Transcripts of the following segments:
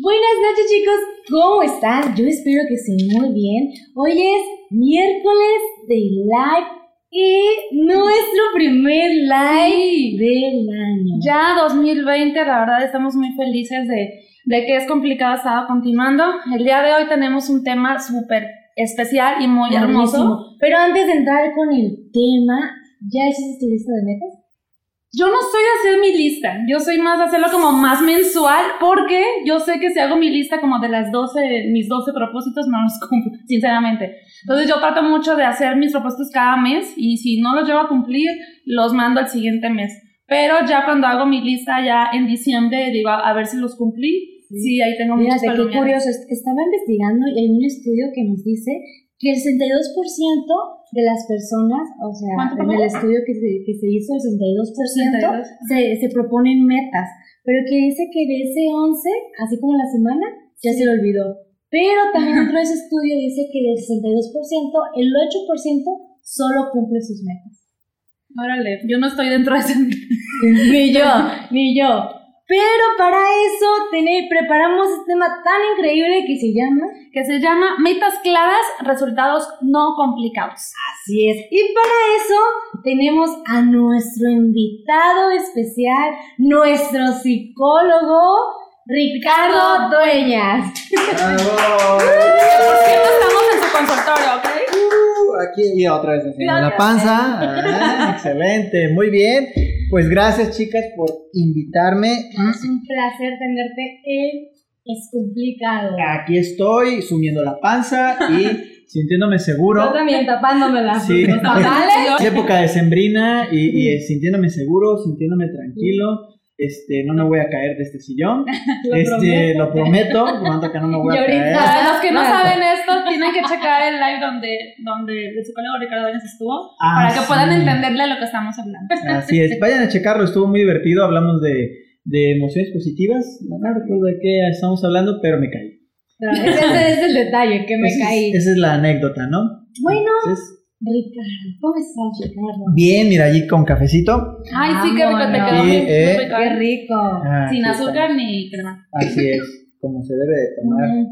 Buenas noches chicos, ¿cómo están? Yo espero que estén muy bien. Hoy es miércoles de live y nuestro primer live del año. Ya 2020, la verdad estamos muy felices de, de que es complicado estar continuando. El día de hoy tenemos un tema súper especial y muy hermoso. Pero antes de entrar con el tema, ¿ya hiciste tu lista de metas? Yo no soy de hacer mi lista, yo soy más de hacerlo como más mensual, porque yo sé que si hago mi lista como de las 12, mis 12 propósitos, no los cumplo, sinceramente. Entonces yo trato mucho de hacer mis propósitos cada mes y si no los llevo a cumplir, los mando al siguiente mes. Pero ya cuando hago mi lista, ya en diciembre, digo, a ver si los cumplí. Sí, ahí tengo muchos Fíjate qué curioso, est- estaba investigando y hay un estudio que nos dice que el 62% de las personas, o sea, ¿Cuánto, en el estudio que se, que se hizo, el 62%, 62. se, se proponen metas, pero que dice que de ese 11, así como la semana, ya se le olvidó. Pero también otro de ese estudio dice que del 62%, el 8% solo cumple sus metas. Órale, yo no estoy dentro de ese... ni yo, ni yo. Pero para eso preparamos este tema tan increíble que se llama que se llama Metas claras, resultados no complicados. Así es. Y para eso tenemos a nuestro invitado especial, nuestro psicólogo, Ricardo Dueñas. ¡Bravo! Siempre estamos en su consultorio, ¿ok? Aquí y otra vez enseñando la panza. Ah, excelente, muy bien. Pues gracias chicas por invitarme. Es un placer tenerte en Es Complicado. Aquí estoy sumiendo la panza y sintiéndome seguro. Yo también tapándomela. Sí. ¿Los tamales? Es época decembrina y, y eh, sintiéndome seguro, sintiéndome tranquilo. Este, no me voy a caer de este sillón. Lo este, prometo. lo prometo, prometo que no me voy Y a ahorita- caer. Los que no Claro. saben esto, tienen que checar el live donde, donde el psicólogo Ricardo Dueñas estuvo Ah, para que puedan entenderle lo que estamos hablando. Así es, vayan a checarlo, estuvo muy divertido, hablamos de, de emociones positivas, no recuerdo de qué estamos hablando, pero me caí. Ese es el detalle, que me Esa es- caí. esa es la anécdota, ¿no? Bueno, Entonces, Ricardo, ¿cómo estás, Ricardo? bien, mira, allí con cafecito. Ay, sí, qué rico te quedó. Sí, muy- eh. muy rico. Qué rico. Ah, Sin azúcar ni crema. Así es, como se debe de tomar. Mm.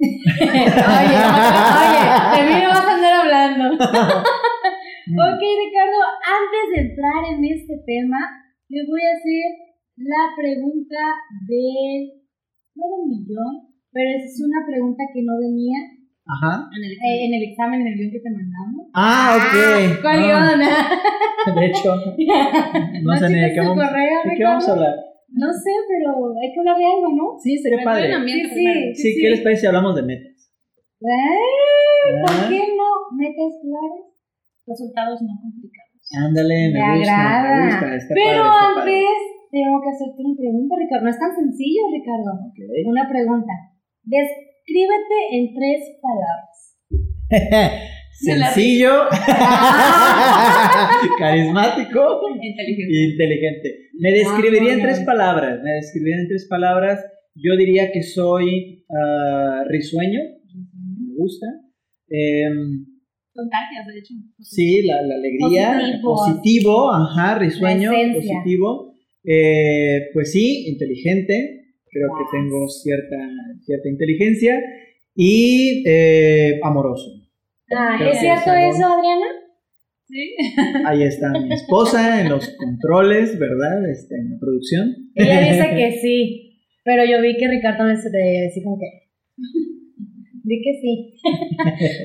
oye, oye, de mí no vas a andar hablando. ok, Ricardo, antes de entrar en este tema, le voy a hacer la pregunta de, no del millón, pero es una pregunta que no venía Ajá. En el eh, en el examen, en el guion que te mandamos. Ah, ok. ¿Cuál Ah, guion? de hecho, no, sé ni de qué vamos, correo, ¿de qué vamos a hablar. No sé, pero hay que hablar de algo, ¿no? Sí, sería padre. Sí, primero. Sí, ¿qué les parece si hablamos de metas? Ay, ¿Por Ah. qué no? ¿Metas claras? Resultados no complicados. Ándale, me, Me gusta, agrada. me gusta, está Pero padre, está padre. antes tengo que hacerte una pregunta, Ricardo. No es tan sencillo, Ricardo. Ok. Una pregunta. Descríbete en tres palabras. Sencillo, carismático Inteligente. e inteligente. Me describiría en tres palabras. Me describiría en tres palabras. Yo diría que soy ah, risueño, me gusta. Em, Contagias, de hecho. sí, la, la alegría, Positivo. positivo, ajá, risueño, positivo. Eh, pues sí, inteligente. Creo que tengo cierta, cierta inteligencia y eh, amoroso. Ah, Creo ¿Es cierto es eso, Adriana? Sí. Ahí está mi esposa en los controles, ¿verdad? Este, en la producción. Ella dice que sí, pero yo vi que Ricardo le decía como que... Di que sí.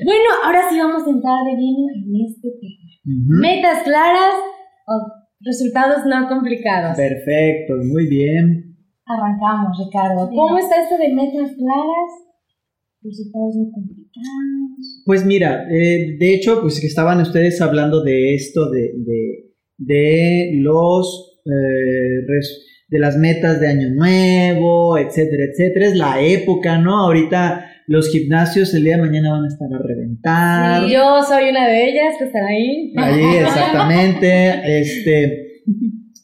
bueno, ahora sí vamos a entrar de lleno en este tema. Metas claras o resultados no complicados. Perfecto, muy bien. Arrancamos, Ricardo. Sí. ¿Cómo está esto de metas claras? Resultados no complicados. Pues mira, eh, de hecho, pues que estaban ustedes hablando de esto, de, de, de los eh, res- de las metas de año nuevo, etcétera, etcétera. Es la época, ¿no? Ahorita los gimnasios el día de mañana van a estar a reventar. Y yo soy una de ellas que están ahí. Ahí, exactamente. Este,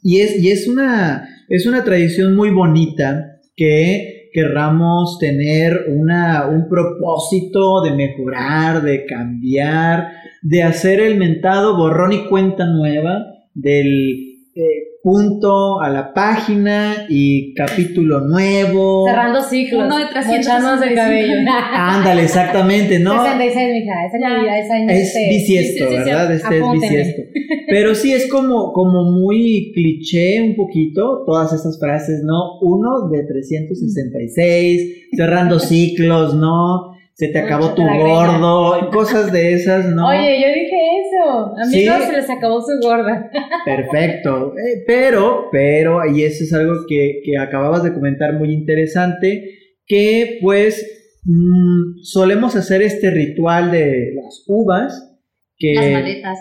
y es, y es una, es una tradición muy bonita que querramos tener una, un propósito de mejorar, de cambiar, de hacer el mentado borrón y cuenta nueva del eh, punto a la página y capítulo nuevo. Cerrando ciclos. Uno de 300 Mocharnos el cabello. Ándale, exactamente, ¿no? 66, mija. Esa Ya. actividad es año. Es este. bisiesto, sí, sí, sí, ¿verdad? Este es bisiesto. Pero sí es como, como muy cliché un poquito todas estas frases, ¿no? Uno de 366, cerrando ciclos, ¿no? Se te acabó tu gordo, y cosas de esas, ¿no? Oye, yo dije eso. A mí Sí. no se les acabó su gorda. Perfecto. Eh, pero, pero, y eso es algo que, que acababas de comentar muy interesante, que pues mm, solemos hacer este ritual de las uvas, que... Las maletas.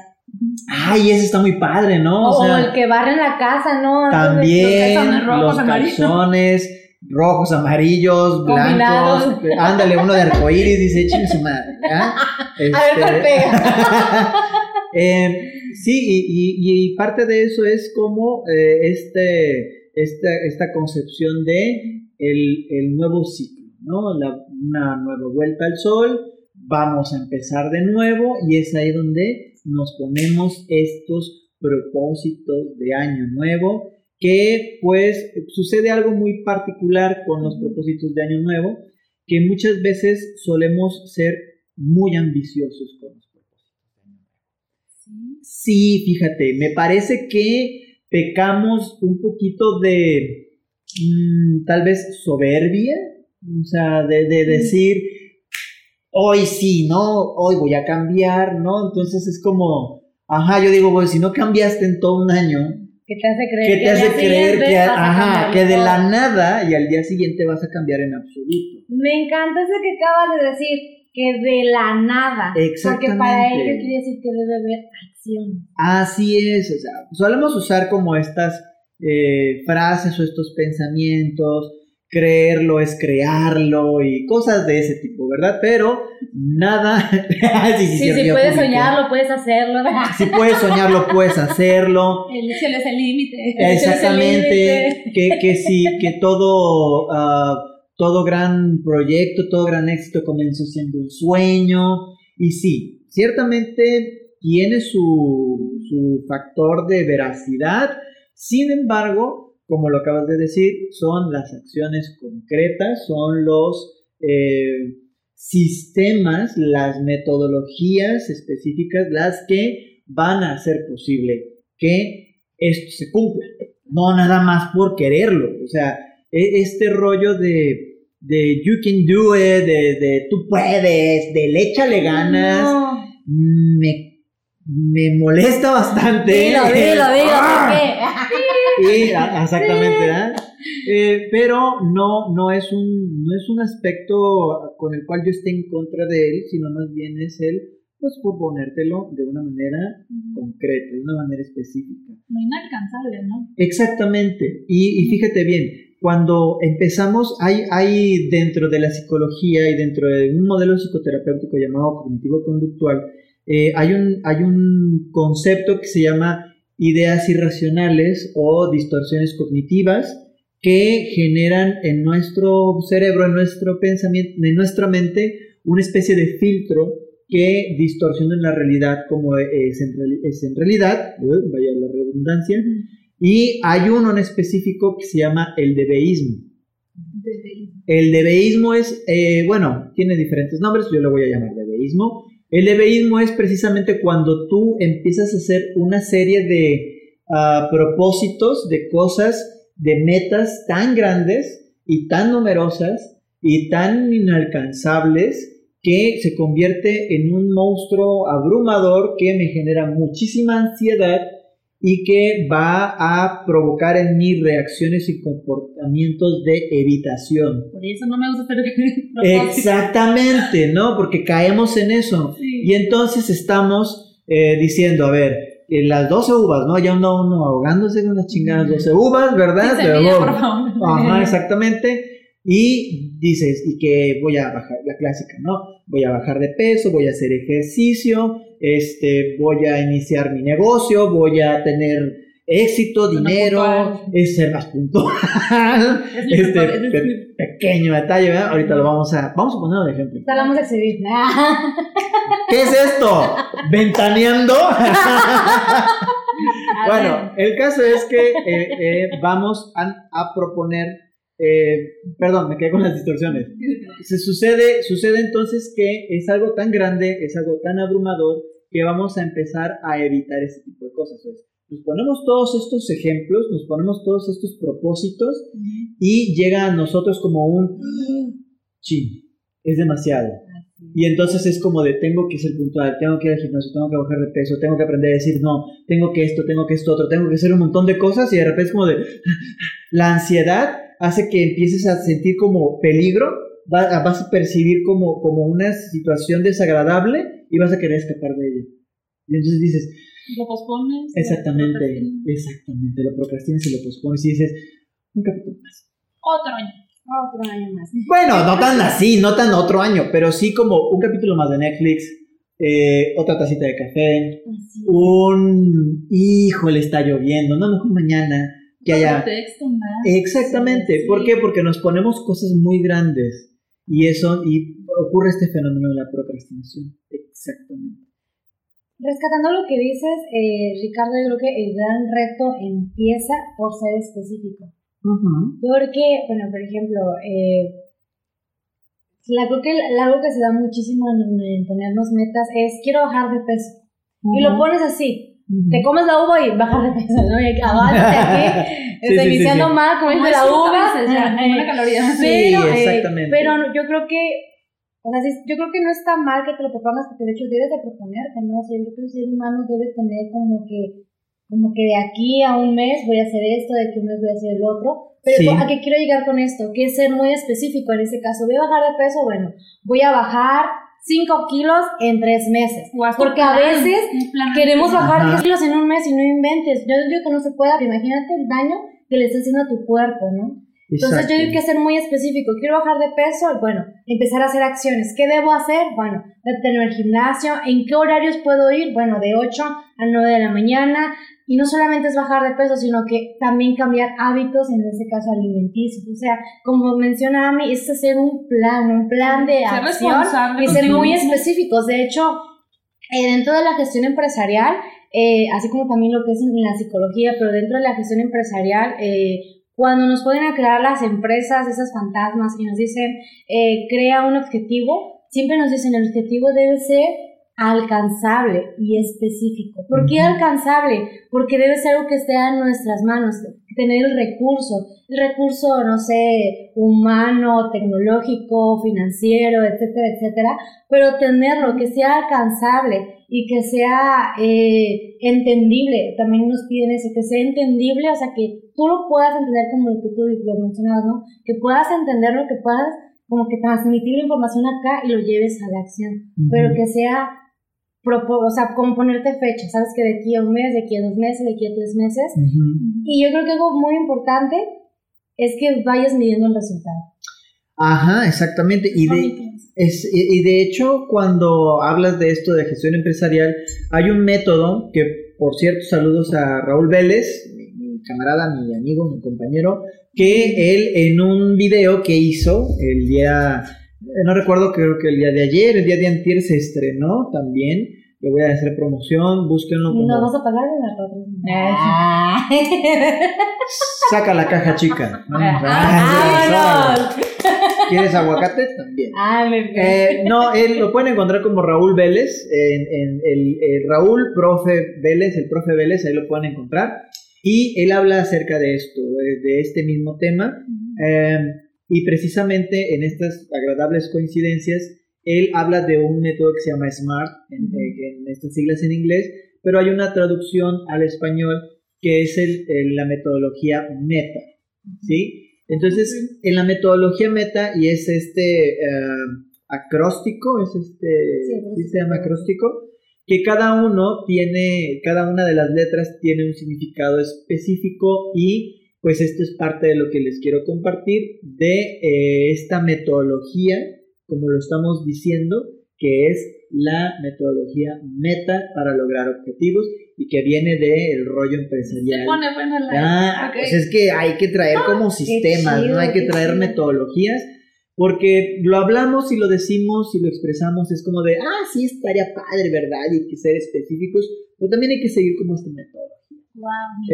Ay, ese está muy padre, ¿no? O, O sea, el que barre en la casa, ¿no? También calzones rojos, los calzones rojos, amarillos, blancos. Combinados. Ándale, uno de arcoíris, dice, chingue su madre. ¿ya? A ver Este, cuál pega. Eh, sí, y, y- y parte de eso es como eh, este, esta, esta concepción de el, el nuevo ciclo, ¿no? La- una nueva vuelta al sol, vamos a empezar de nuevo y es ahí donde nos ponemos estos propósitos de año nuevo que pues sucede algo muy particular con los propósitos de año nuevo que muchas veces solemos ser muy ambiciosos con los propósitos de año nuevo. Sí, fíjate, me parece que pecamos un poquito de mm, tal vez soberbia, o sea, de, de decir, hoy sí, ¿no? Hoy voy a cambiar, ¿no? Entonces es como, ajá, yo digo, pues si no cambiaste en todo un año, ¿Qué te hace creer ¿qué te hace creer que, ajá, que de todo? la nada y al día siguiente vas a cambiar en absoluto? Me encanta eso que acabas de decir, que de la nada. Porque para Exactamente. ello quiere decir que debe haber acción. Así es, o sea, solemos usar como estas eh, frases o estos pensamientos, creerlo es crearlo y cosas de ese tipo, ¿verdad? Pero nada... sí, sí, si puedes soñarlo, puedes hacerlo. Si puedes soñarlo, puedes hacerlo. El cielo es el límite. Exactamente, que, que sí, que todo, ah, todo gran proyecto, todo gran éxito comenzó siendo un sueño. Y sí, ciertamente tiene su, su factor de veracidad. Sin embargo, como lo acabas de decir, son las acciones concretas, son los eh, sistemas, las metodologías específicas las que van a hacer posible que esto se cumpla. No nada más por quererlo. O sea, e- este rollo de, de you can do it, de, de tú puedes, del échale ganas, No. me, me molesta bastante. Dilo, dilo, dilo, ¡Ah! A- exactamente. Eh, pero no, no, es un, no es un aspecto con el cual yo esté en contra de él, sino más bien es el, pues, por ponértelo de una manera concreta, de una manera específica. No inalcanzable, ¿no? Exactamente. Y, y fíjate bien, cuando empezamos, hay, hay dentro de la psicología y dentro de un modelo psicoterapéutico llamado cognitivo-conductual, eh, hay, un, hay un concepto que se llama ideas irracionales o distorsiones cognitivas que generan en nuestro cerebro, en nuestro pensamiento, en nuestra mente, una especie de filtro que distorsiona la realidad como es en, reali- es en realidad, vaya la redundancia, y hay uno en específico que se llama el debeísmo. El debeísmo es, eh, bueno, tiene diferentes nombres, yo lo voy a llamar debeísmo. El debeísmo es precisamente cuando tú empiezas a hacer una serie de ah, propósitos, de cosas, de metas tan grandes y tan numerosas y tan inalcanzables que se convierte en un monstruo abrumador que me genera muchísima ansiedad y que va a provocar en mí reacciones y comportamientos de evitación. Por eso no me gusta hacer. Exactamente, ¿no? Porque caemos en eso. Sí. Y entonces estamos eh, diciendo, a ver, eh, las 12 uvas, ¿no? Ya anda uno ahogándose con las chingadas 12 uvas, ¿verdad? Por favor. Ajá, exactamente. Y dices, y que voy a bajar, la clásica, ¿no? Voy a bajar de peso, voy a hacer ejercicio, este, voy a iniciar mi negocio, voy a tener éxito, dinero, es ser más puntual. Es este es pe- pequeño detalle, ¿verdad? Ahorita lo vamos a, vamos a ponerlo de ejemplo. Te la vamos a exhibir. ¿Qué es esto? ¿Ventaneando? bueno, el caso es que eh, eh, vamos a, a proponer, eh, perdón, me quedé con las distorsiones. Se sucede, sucede entonces que es algo tan grande, es algo tan abrumador que vamos a empezar a evitar ese tipo de cosas. Entonces, nos ponemos todos estos ejemplos, nos ponemos todos estos propósitos y llega a nosotros como un sí, es demasiado. Y entonces es como de tengo que ser puntual, tengo que ir al gimnasio, tengo que bajar de peso, tengo que aprender a decir no, tengo que esto, tengo que esto otro, tengo que hacer un montón de cosas y de repente es como de la ansiedad hace que empieces a sentir como peligro, va- vas a percibir como, como una situación desagradable y vas a querer escapar de ella. Y entonces dices, Lo pospones. exactamente, lo exactamente, lo procrastinas y lo pospones y dices, un capítulo más. Otro año. Otro año más. Bueno, no tan así, no tan otro año, pero sí como un capítulo más de Netflix, eh, otra tacita de café, Así. un hijo le está lloviendo, no mejor mañana que haya. Pretexto más. Exactamente, Sí. ¿por qué? Porque nos ponemos cosas muy grandes y eso y ocurre este fenómeno de la procrastinación. Exactamente. Rescatando lo que dices, eh, Ricardo, yo creo que el gran reto empieza por ser específico. Porque, bueno, por ejemplo, eh, la, creo que el- algo que se da muchísimo en, en ponernos metas es quiero bajar de peso. Y lo pones así. Te comes la uva y bajas de peso, ¿no? Y avánzate aquí, Sí, iniciando sí. comiendo es la uva. veces ya, eh, caloría. Sí, pero, eh, exactamente. pero yo creo que, o sea, yo creo que no está mal que te lo propongas, porque de hecho debes de proponerte, ¿no? O sea, yo creo que el ser humano debe tener como que, como que de aquí a un mes voy a hacer esto, de aquí a un mes voy a hacer el otro. Pero. ¿a qué quiero llegar con esto? Que es ser muy específico en ese caso. Voy a bajar de peso, bueno, voy a bajar 5 kilos en 3 meses. Porque a veces Queremos bajar Ajá. 10 kilos en un mes y no inventes. Yo digo que no se puede, pero imagínate el daño que le está haciendo a tu cuerpo, ¿no? Entonces Exacto. yo digo que ser muy específico. Quiero bajar de peso, bueno, empezar a hacer acciones. ¿Qué debo hacer? Bueno, tener el gimnasio. ¿En qué horarios puedo ir? Bueno, de 8 a 9 de la mañana. Y no solamente es bajar de peso, sino que también cambiar hábitos, en este caso alimenticios. O sea, como menciona Ami, es hacer un plan, un plan de Ser acción y ser muy mismo. específicos. De hecho, eh, dentro de la gestión empresarial, eh, así como también lo que es en la psicología, pero dentro de la gestión empresarial, eh, cuando nos pueden a crear las empresas, esas fantasmas, y nos dicen, eh, crea un objetivo, siempre nos dicen, el objetivo debe ser alcanzable y específico. ¿Por qué alcanzable? Porque debe ser algo que esté en nuestras manos, tener el recurso, el recurso, no sé, humano, tecnológico, financiero, etcétera, etcétera, pero tenerlo, que sea alcanzable y que sea eh, entendible, también nos piden eso, que sea entendible, o sea, que tú lo puedas entender como lo que tú lo mencionabas, ¿no? Que puedas entenderlo, que puedas como que transmitir la información acá y lo lleves a la acción, Ujú. pero que sea, o sea, como ponerte fecha, sabes que de aquí a un mes, de aquí a dos meses, de aquí a tres meses, Ujú. y yo creo que algo muy importante es que vayas midiendo el resultado. Ajá, exactamente. Y de, es, y de hecho, cuando hablas de esto de gestión empresarial, hay un método que, por cierto, saludos a Raúl Vélez, mi, mi camarada, mi amigo, mi compañero, que él en un video que hizo el día, eh, no recuerdo, creo que el día de ayer, el día de antier se estrenó también. Le voy a hacer promoción, búsquenlo como... ¿Nos vas a pagar en la Ah. Saca la caja chica. ¿no? Ah, ¡Vámonos! ¿Quieres aguacate? También. Ah, Eh, no, él lo pueden encontrar como Raúl Vélez, en, en el, el Raúl Profe Vélez, el Profe Vélez, ahí lo pueden encontrar. Y él habla acerca de esto, de, este mismo tema. eh, y precisamente en estas agradables coincidencias, él habla de un método que se llama SMART, en, en estas siglas en inglés, pero hay una traducción al español que es el, el- la metodología META. ¿Sí? Entonces, en la metodología meta, y es este eh, acróstico, es este, Sí, ¿sí se llama acróstico, que cada uno tiene, cada una de las letras tiene un significado específico y pues esto es parte de lo que les quiero compartir de eh, esta metodología, como lo estamos diciendo, que es la metodología meta para lograr objetivos y que viene del rollo empresarial. Se pone buena la. Ah, Ok. pues es que hay que traer como sistemas, chido, ¿no? Hay que traer chido. metodologías, porque lo hablamos y lo decimos y lo expresamos, es como de, ah, sí, estaría padre, ¿verdad? Y hay que ser específicos, pero también hay que seguir como esta metodología. Wow.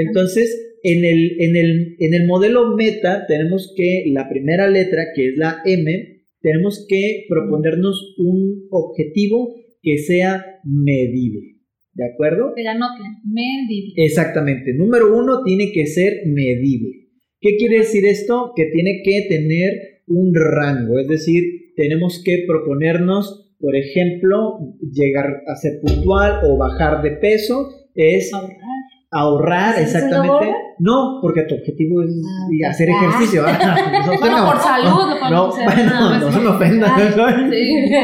Entonces, en el, en, el, en el modelo meta tenemos que la primera letra, que es la M, tenemos que proponernos un objetivo que sea medible. ¿De acuerdo? Que ya noten, medible. Exactamente. Número uno tiene que ser medible. ¿Qué quiere decir esto? Que tiene que tener un rango, es decir, tenemos que proponernos, por ejemplo, llegar a ser puntual o bajar de peso, es Ahorrar. Ahorrar, ¿Sí, sí, exactamente. No, porque tu objetivo es Ah, hacer ah. ejercicio. ah, no, Bueno, no. por salud No, hacer, bueno, no se me ofenda. Sí.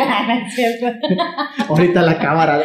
Ahorita la cámara.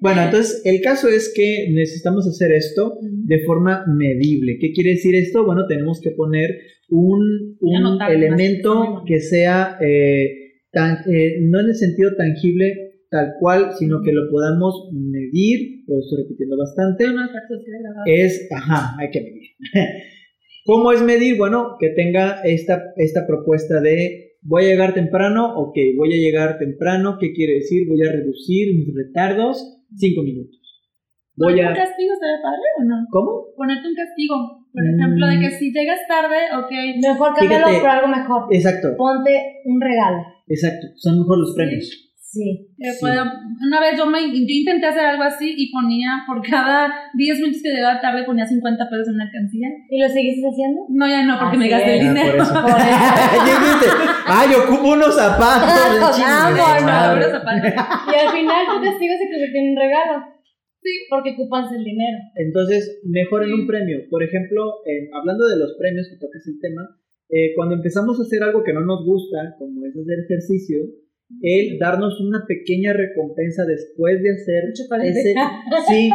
Bueno, entonces el caso es que necesitamos hacer esto de forma medible. ¿Qué quiere decir esto? Bueno, tenemos que poner un, un elemento que sea eh, tan- eh, no en el sentido tangible tal cual, sino que lo podamos medir, lo estoy repitiendo bastante, de es, ajá, hay que medir. ¿Cómo es medir? Bueno, que tenga esta, esta propuesta de voy a llegar temprano, ok, voy a llegar temprano, ¿qué quiere decir? Voy a reducir mis retardos 5 minutos. Voy ¿Ponerte a... un castigo estaría padre o no? ¿Cómo? Ponerte un castigo. Por ejemplo, de Mm. que si llegas tarde, ok. Mejor cámbialo por algo mejor. Exacto, Ponte un regalo. exacto, son mejor los premios. Sí. Que Sí. pueda- una vez yo, me, yo intenté hacer algo así y ponía por cada 10 minutos que llegaba tarde ponía 50 pesos en una alcancía. ¿Y lo seguiste haciendo? No, ya no, porque Así me gasté el es. Ah, dinero. por eso. Por eso. Dijiste, ay, ocupo unos zapatos. Vámonos. madre. Ahora zapatos. Y al final tu castigo se convirtió en un regalo. Sí. Porque ocupas el dinero. Entonces, mejor en un premio. Por ejemplo, eh, hablando de los premios, que tocas el tema, eh, cuando empezamos a hacer algo que no nos gusta, como es hacer ejercicio, el darnos una pequeña recompensa después de hacer Un chocolate. ese... Sí,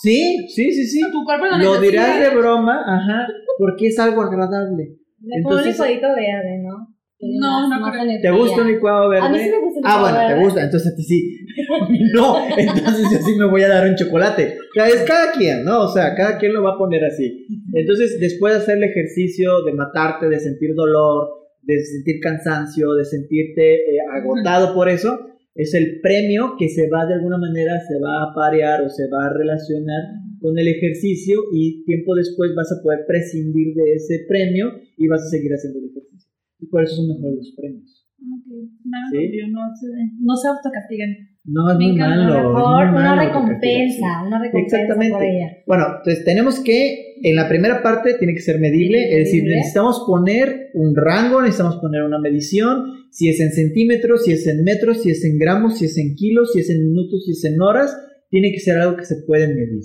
sí, sí, sí, sí. Tu cuerpo lo, Lo dirás de broma, ajá, porque es algo agradable. Me pongo un Entonces- licuadito verde, ¿no? No, no. ¿Te gusta un licuado verde? A mí sí me gusta el Ah, bueno, te verde. gusta, entonces a ti sí. no, entonces yo sí me voy a dar un chocolate. O sea, es cada quien, ¿no? O sea, cada quien lo va a poner así. Entonces, después de hacer el ejercicio, de matarte, de sentir dolor, de sentir cansancio, de sentirte eh, agotado por eso, es el premio que se va de alguna manera, se va a parear o se va a relacionar con el ejercicio y tiempo después vas a poder prescindir de ese premio y vas a seguir haciendo el ejercicio. Y por eso son mejores los premios. Ok, no, Sí. no, se, no se autocastiguen. No, es muy malo. es Mejor muy una recompensa, una recompensa Exactamente. por ella. Bueno, entonces tenemos que, en la primera parte tiene que ser medible, es decir, necesitamos poner un rango, necesitamos poner una medición, si es en centímetros, si es en metros, si es en gramos, si es en kilos, si es en minutos, si es en horas, tiene que ser algo que se puede medir,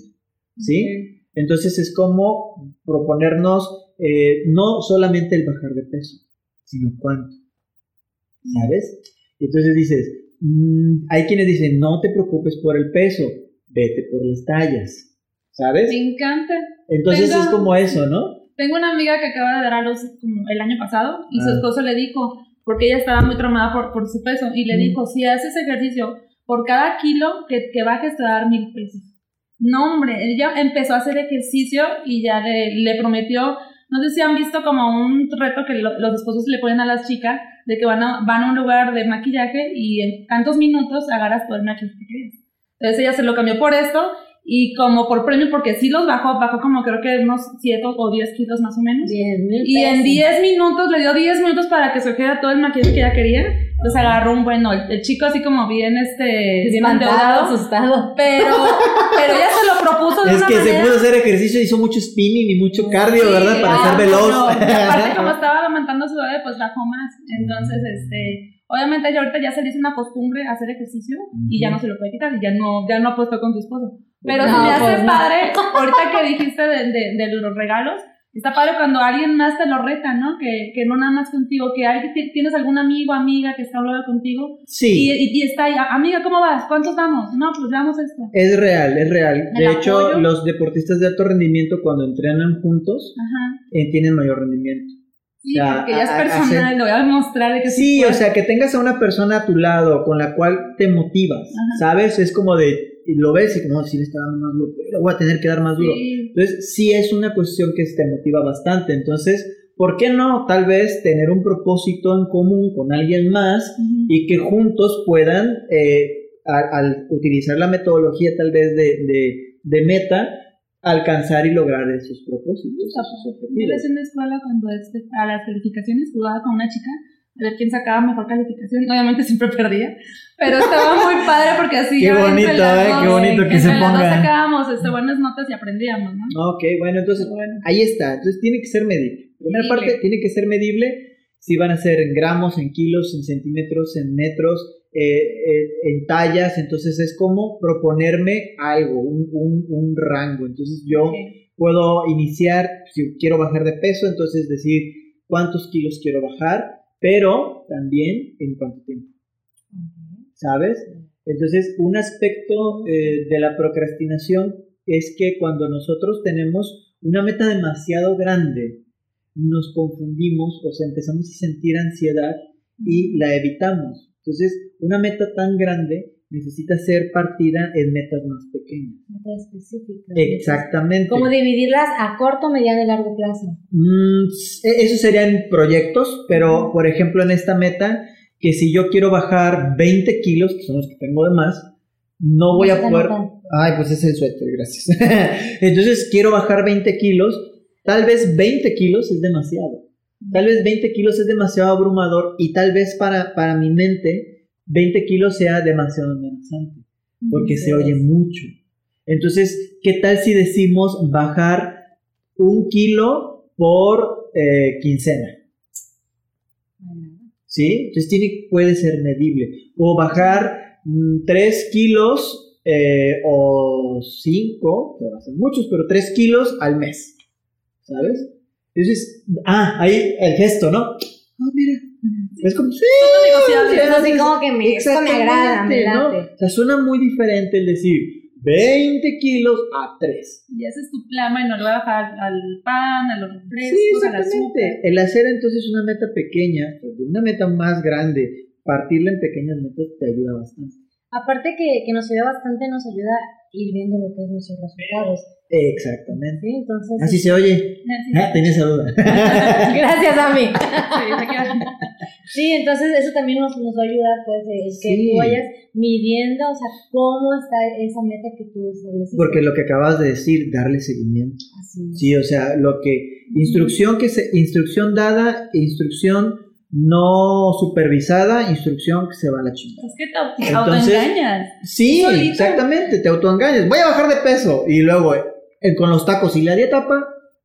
¿sí? Entonces es como proponernos eh, no solamente el bajar de peso, sino cuánto, ¿sabes? Entonces dices, mm, hay quienes dicen, no te preocupes por el peso, vete por las tallas, ¿sabes? Me encanta. Entonces Tengo- es como eso, ¿no? Tengo una amiga que acaba de dar a luz como el año pasado y su Ah. esposo le dijo, porque ella estaba muy traumada por, por su peso, y le Mm. dijo, si haces ejercicio, por cada kilo que, que bajes te va a dar mil pesos. No, hombre, ella empezó a hacer ejercicio y ya le, le prometió, no sé si han visto como un reto que lo- los esposos le ponen a las chicas, de que van a, van a un lugar de maquillaje y en tantos minutos agarras todo el maquillaje que quieres. Entonces ella se lo cambió por esto y como por premio, porque sí los bajó, bajó como creo que unos 7 o 10 kilos más o menos. Diez mil Y en pesos. 10 minutos, le dio 10 minutos para que se todo el maquillaje que ella quería. Entonces agarró un bueno, el, el chico así como bien, este, bien Espantado, asustado. Pero, pero ella se lo propuso de Es una que se manera. puso a hacer ejercicio, hizo mucho spinning y mucho cardio, Sí, ¿verdad? Para ah, ser veloz. no, aparte, como estaba amamantando su bebé, pues bajó más. Entonces, este, obviamente ella ahorita ya se le hizo una costumbre hacer ejercicio y ya no se lo puede quitar y ya no, ya no ha puesto con su esposo. Pero No, se me hace pues no. padre, ahorita que dijiste de, de, de los regalos, está padre cuando alguien más te lo reta, ¿no? Que, que no nada más contigo, que alguien ti- tienes algún amigo, amiga que está hablando contigo Sí, y, y está ahí, amiga, ¿cómo vas? ¿Cuántos vamos? No, pues veamos esto. es real, es real. De hecho, apoyo. los deportistas de alto rendimiento cuando entrenan juntos eh, tienen mayor rendimiento. Sí, O sea, porque ya es personal, hacer- lo voy a demostrar de que Sí, puede. o sea, que tengas a una persona a tu lado con la cual te motivas, Ajá. ¿sabes? Es como de, y lo ves y no, si le está dando más duro, le voy a tener que dar más duro. Sí. Entonces, sí es una cuestión que te motiva bastante. Entonces, ¿por qué no tal vez tener un propósito en común con alguien más y que juntos puedan, eh, al, utilizar la metodología tal vez de, de- de meta alcanzar y lograr esos propósitos. esos Yo objetivos. en la escuela cuando este, a las calificaciones jugaba con una chica a ver quién sacaba mejor calificación. Obviamente siempre perdía, pero estaba muy padre porque así Qué ya entre bonito, eh, qué bonito que entre se pongan. sacábamos este, buenas notas y aprendíamos, ¿no? Ok, bueno, entonces bueno. ahí está. Entonces tiene que ser medible. Primera Medible. parte, tiene que ser medible. Si van a ser en gramos, en kilos, en centímetros, en metros, eh, eh, en tallas. Entonces es como proponerme algo, un, un- un rango. Entonces yo Ok. puedo iniciar, si quiero bajar de peso, entonces decir cuántos kilos quiero bajar, pero también en cuánto tiempo, ¿sabes? Entonces, un aspecto eh, de la procrastinación es que cuando nosotros tenemos una meta demasiado grande, nos confundimos o sea, empezamos a sentir ansiedad y la evitamos. Entonces, una meta tan grande necesita ser partida en metas más pequeñas. Meta específica. Exactamente. Como dividirlas a corto, mediano y largo plazo. Mm, e- eso serían proyectos, pero por ejemplo en esta meta, que si yo quiero bajar 20 kilos, que son los que tengo de más, no voy a poder... Ay, pues es el suéter, gracias. Entonces quiero bajar 20 kilos, tal vez 20 kilos es demasiado. Tal vez 20 kilos es demasiado abrumador y tal vez para, para mi mente 20 kilos sea demasiado amenazante porque se oye mucho. Entonces, ¿qué tal si decimos bajar un kilo por eh, quincena? ¿Sí? Entonces tiene, puede ser medible. O bajar 3 kilos eh, o 5, que va a ser muchos, pero 3 kilos al mes. ¿Sabes? Entonces, ah, ahí el gesto, ¿no? Ah, mira. Es como, sí, sí, Así es- como que me, esto me agrada, me ¿no? O sea, suena muy diferente el decir 20 kilos a 3. Y ese es tu plan, bueno, lo voy a bajar al pan, a los Sí, refrescos, al azúcar. exactamente. El hacer entonces una meta pequeña, una meta más grande, partirla en pequeñas metas te ayuda bastante. Aparte que, que nos ayuda bastante, nos ayuda ir viendo lo que es nuestros resultados. Exactamente. ¿sí? Entonces, Así se oye. Ah, tenía esa duda. gracias a mí. sí, entonces eso también nos, nos va a ayudar, pues, el que Sí. tú vayas midiendo, o sea, cómo está esa meta que tú estableciste. Porque lo que acabas de decir, darle seguimiento. Así es. Sí, o sea, lo que instrucción que se instrucción dada, instrucción no supervisada, instrucción que se va a la chingada. Es que te autoengañas. Sí, exactamente, te autoengañas. Voy a bajar de peso y luego eh, con los tacos y la dieta, pa,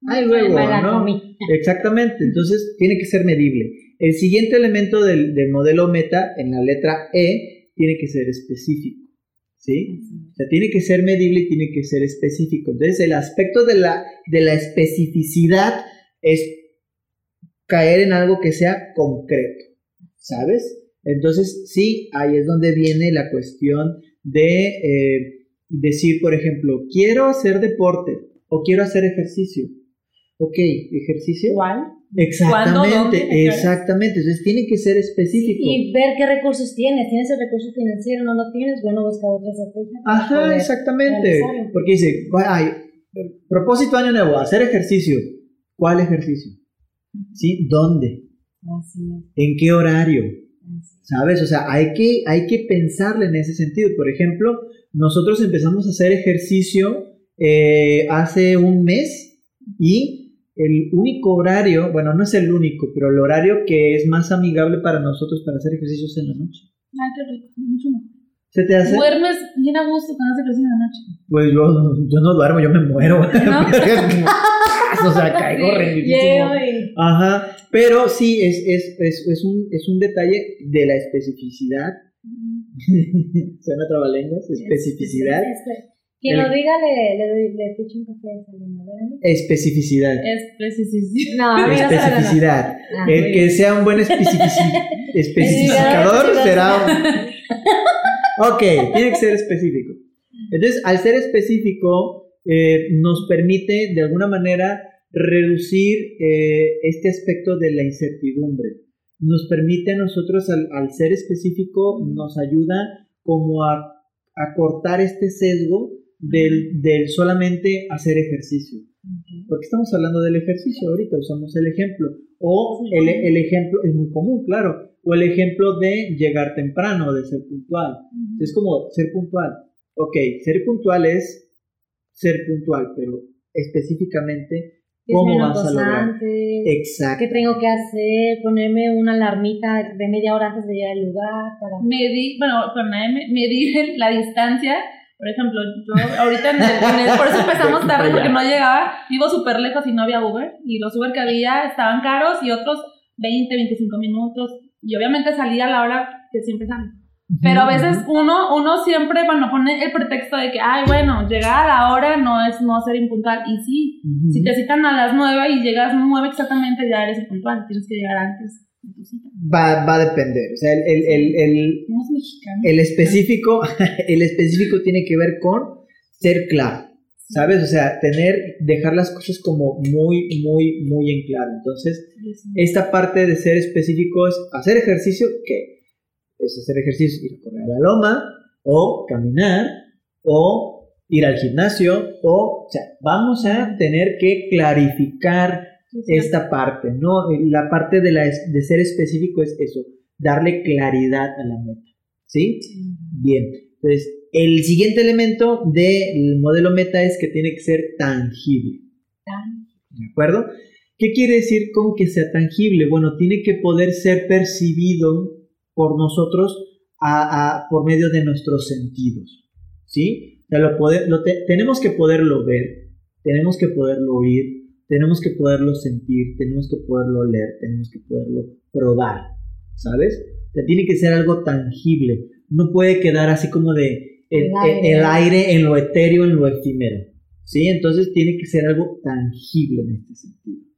ahí luego, ¿no? Exactamente, entonces tiene que ser medible. El siguiente elemento del, del modelo meta, en la letra E, tiene que ser específico. ¿Sí? O sea, tiene que ser medible y tiene que ser específico. Entonces, el aspecto de la, de la especificidad es caer en algo que sea concreto. ¿Sabes? Entonces, sí, ahí es donde viene la cuestión de eh, decir, por ejemplo, quiero hacer deporte o quiero hacer ejercicio. Ok, ejercicio. Igual. Exactamente, exactamente. Entonces tiene que ser específico. Y ver qué recursos tienes. ¿Tienes el recurso financiero? ¿No lo tienes? Bueno, busca otra estrategia. Ajá, exactamente. realizarlo. Porque dice, ay, propósito año nuevo, hacer ejercicio. ¿Cuál ejercicio? ¿Sí? ¿Dónde? Así es. ¿En qué horario? ¿Sabes? O sea, hay que, hay que pensarle en ese sentido. Por ejemplo, nosotros empezamos a hacer ejercicio eh, hace un mes y el único horario, bueno, no es el único, pero el horario que es más amigable para nosotros para hacer ejercicio es en la noche. Ay, qué rico. Mucho mejor. ¿Se te hace? Duermes bien a gusto cuando haces ejercicio en la noche. Pues yo, yo no duermo, yo me muero. o sea, caigo rendidísimo. Ajá, pero sí, es, es, es, es, un, es un detalle de la especificidad. Suena trabalenguas, especificidad. Quien El- lo diga le, le, le ficho un café saliendo. ¿verdad? Especificidad. Es sí, sí, sí. No, mí no. Especificidad. Ah, El muy que sea un buen especificador será un... Ok, tiene que ser específico. Entonces, al ser específico, eh, nos permite de alguna manera reducir eh, este aspecto de la incertidumbre. Nos permite a nosotros, al, al ser específico, nos ayuda como a, a cortar este sesgo del, del solamente hacer ejercicio. Porque estamos hablando del ejercicio ahorita, usamos el ejemplo. O el, el ejemplo es muy común, claro. O el ejemplo de llegar temprano, de ser puntual. Es como ser puntual. Ok, ser puntual es ser puntual, pero específicamente cómo vas a lograr. Exacto. ¿Qué tengo que hacer? Ponerme una alarmita de media hora antes de llegar al lugar. Para... Medir, bueno, medir la distancia. Por ejemplo, yo ahorita en el, por eso empezamos tarde porque no llegaba, vivo súper lejos y no había Uber, y los Uber que había estaban caros y otros 20, 25 minutos, y obviamente salía a la hora que siempre sale. Pero a veces uno, uno siempre, bueno, pone el pretexto de que, ay, bueno, llegar a la hora no es no ser impuntual. Y sí, si te citan a las nueve y llegas nueve exactamente, ya eres impuntual, tienes que llegar antes. Va, va a depender. O sea, el, el, el, el, el específico, el específico tiene que ver con ser claro. ¿Sabes? O sea, tener, dejar las cosas como muy, muy, muy en claro. Entonces, esta parte de ser específico es hacer ejercicio que es hacer ejercicio, ir a correr a la loma, o caminar, o ir al gimnasio, o, o sea, vamos a tener que clarificar esta parte, ¿no? La parte de, la, de ser específico es eso, darle claridad a la meta, ¿sí? Bien, entonces, el siguiente elemento del modelo meta es que tiene que ser tangible. ¿De acuerdo? ¿Qué quiere decir con que sea tangible? Bueno, tiene que poder ser percibido por nosotros a, por medio de nuestros sentidos. ¿Sí? lo, lo tenemos que poderlo ver, tenemos que poderlo oír, tenemos que poderlo sentir, tenemos que poderlo leer, tenemos que poderlo probar. ¿Sabes? O tiene que ser algo tangible. No puede quedar así como de el, el, aire en lo etéreo, en lo efímero. ¿Sí? Entonces tiene que ser algo tangible en este sentido.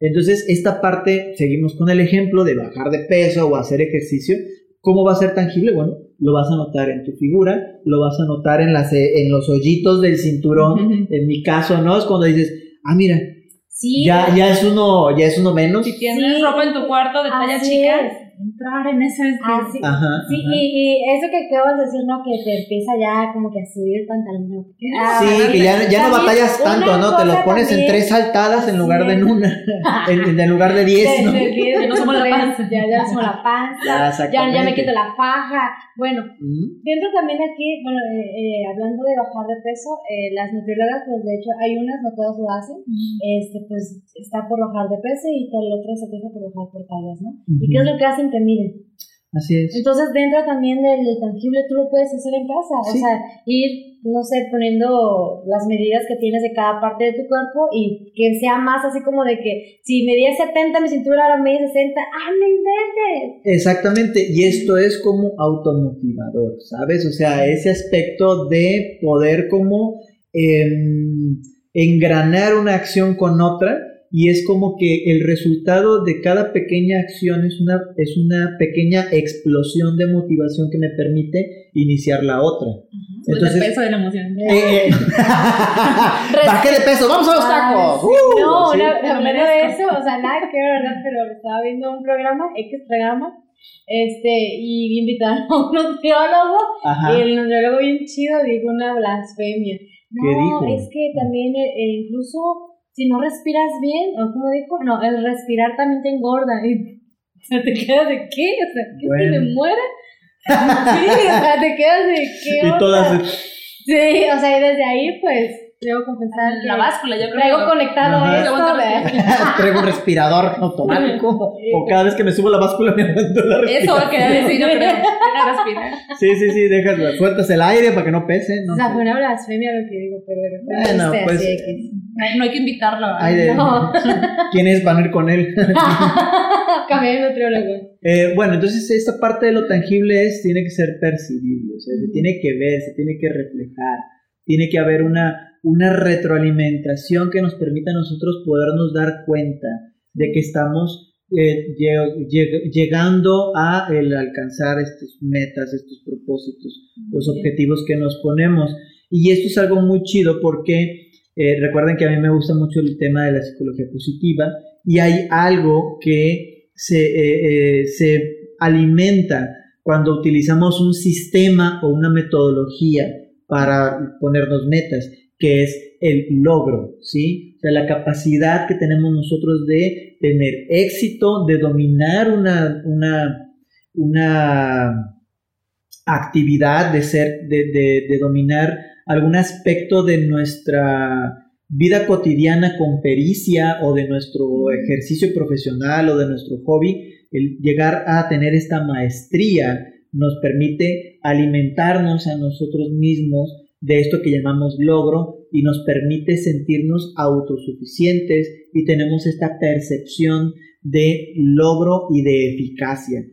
Entonces, esta parte, seguimos con el ejemplo de bajar de peso o hacer ejercicio. ¿Cómo va a ser tangible? Bueno, lo vas a notar en tu figura, lo vas a notar en, las, en los hoyitos del cinturón. En mi caso, ¿no? Es cuando dices, ah, mira, ya, ya, es uno, ya es uno menos. Si tienes ropa en tu cuarto de talla chica entrar en ese ah, sí, sí Y, eso que acabas de decir, ¿no? Que te empieza ya como que a subir el pantalón. Ah, sí, que ya, ya no batallas tanto, ¿no? Te lo pones en tres saltadas en lugar de en una, en, en, lugar de diez, ¿no? ya no somos la panza. Ya, ya somos la panza, ya, ya, me quito la faja. Bueno, dentro también aquí, bueno, eh, eh, hablando de bajar de peso, eh, las nutriólogas, pues de hecho hay unas, no todas lo hacen, este, pues está por bajar de peso y tal otra estrategia por bajar por tallas, ¿no? ¿Y qué es lo que hacen? Te. Así es. Entonces, dentro también del, tangible, tú lo puedes hacer en casa. O sea, ir, no sé, poniendo las medidas que tienes de cada parte de tu cuerpo y que sea más así como de que si medía 70, mi cintura ahora mide 60, ¡ah, me inventes! Exactamente, y esto es como automotivador, ¿sabes? O sea, ese aspecto de poder como em, engranar una acción con otra y es como que el resultado de cada pequeña acción es una, es una pequeña explosión de motivación que me permite iniciar la otra. Entonces, el peso de la emoción. Eh, eh Bajé de peso, vamos a los tacos. Uh, no, ¿sí? hablando de eso, o sea, nada que ver, ¿verdad? Pero estaba viendo un programa, X programa, este, y invitaron a un nutriólogo, y el nutriólogo bien chido dijo una blasfemia. No, ¿Qué dijo? es que también eh, incluso si no respiras bien, o como dijo, no, el respirar también te engorda. Y, o sea, ¿te quedas de qué? O sea, ¿que se me muera? sí, o sea, te quedas de qué. Y todas. Sí, o sea, y desde ahí, pues Debo confesar la báscula, yo creo. Traigo conectado esto. Traigo un respirador automático. o cada vez que me subo la báscula me mando la respiración. Eso va a quedar así, yo creo. respirar. Sí, sí, sí, dejas, sueltas el aire para que no pese. No o sea, fue una blasfemia lo que digo, pero bueno, este, pues, no hay que invitarlo. no. ¿Quiénes van a ir con él? Cambié de nutriólogo. Eh, bueno, entonces esta parte de lo tangible es, tiene que ser percibible, o sea, se tiene que ver, se tiene que reflejar, tiene que haber una una retroalimentación que nos permita a nosotros podernos dar cuenta de que estamos eh, llegando a el alcanzar estas metas, estos propósitos, los objetivos que nos ponemos. Y esto es algo muy chido porque eh, recuerden que a mí me gusta mucho el tema de la psicología positiva y hay algo que se, eh, se alimenta cuando utilizamos un sistema o una metodología para ponernos metas que es el logro, ¿sí? O sea, la capacidad que tenemos nosotros de tener éxito, de dominar una, una, una actividad, de ser, de, de, dominar algún aspecto de nuestra vida cotidiana con pericia o de nuestro ejercicio profesional o de nuestro hobby, el llegar a tener esta maestría nos permite alimentarnos a nosotros mismos de esto que llamamos logro y nos permite sentirnos autosuficientes y tenemos esta percepción de logro y de eficacia.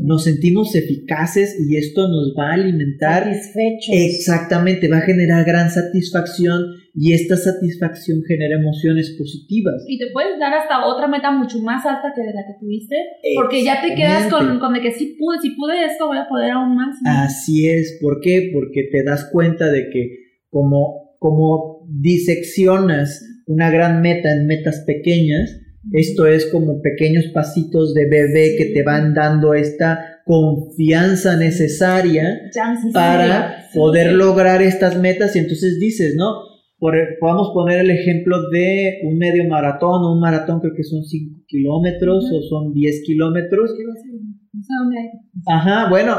nos sentimos eficaces y esto nos va a alimentar. Satisfechos. Exactamente, va a generar gran satisfacción y esta satisfacción genera emociones positivas. Y te puedes dar hasta otra meta mucho más alta que de la que tuviste, porque ya te quedas con, con de que sí pude, si pude esto, voy a poder aún más. Así es, ¿por qué? Porque te das cuenta de que como, como diseccionas una gran meta en metas pequeñas, esto es como pequeños pasitos de bebé que te van dando esta confianza necesaria para poder lograr estas metas y entonces dices, ¿no? Podemos poner el ejemplo de un medio maratón o un maratón creo que son 5 kilómetros o son 10 kilómetros. Ajá, bueno,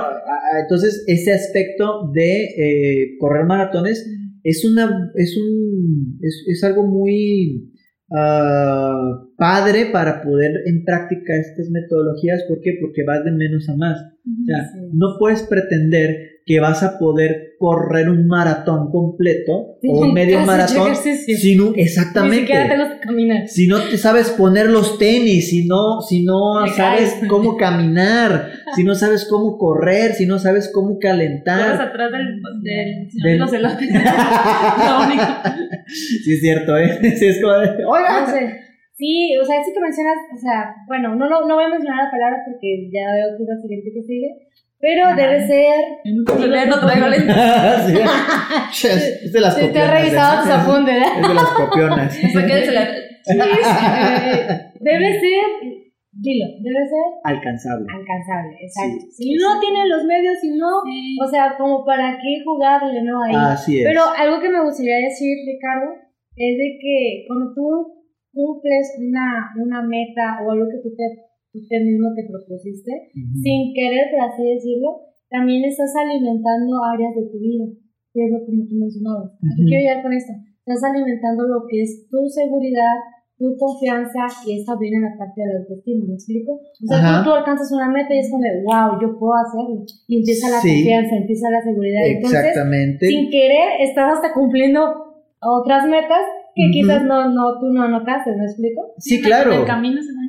entonces ese aspecto de eh, correr maratones es una es un es algo muy uh, padre para poder en práctica estas metodologías. ¿Por qué? Porque vas de menos a más. o sea, no puedes pretender que vas a poder correr un maratón completo o un medio maratón si no, exactamente. si no te sabes poner los tenis si no si no sabes cómo caminar si no sabes cómo correr si no sabes cómo calentar. Atrás del, del, del... los elotes. Sí es cierto eh sí es como oiga Sí, o sea, sí que mencionas, o sea, bueno, no, no, no voy a mencionar la palabra porque ya veo que es la siguiente que sigue, pero debe ser. No traigo lentes. es de las copionas. Te ha revisado tus apuntes, ¿verdad? Es de las copionas. debe ser. Dilo, debe ser. Alcanzable. Alcanzable, exacto. si no tiene los medios, si no. O sea, como para qué jugarle, ¿no? Ahí. Así es. Pero algo que me gustaría decir, Ricardo, es de que cuando tú cumples una, una meta o algo que tú te usted mismo te propusiste, sin querer, por así decirlo, también estás alimentando áreas de tu vida, que es lo que tú mencionabas. ¿A qué quiero llegar con esto? Estás alimentando lo que es tu seguridad, tu confianza y esta viene en la parte de la autoestima, ¿me explico? O sea, tú, alcanzas una meta y es como de, wow, yo puedo hacerlo. Y empieza la confianza, empieza la seguridad. Exactamente. sin querer, estás hasta cumpliendo otras metas que quizás no, no, tú no notaste, ¿me explico? Sí, claro. el camino se cumpliendo.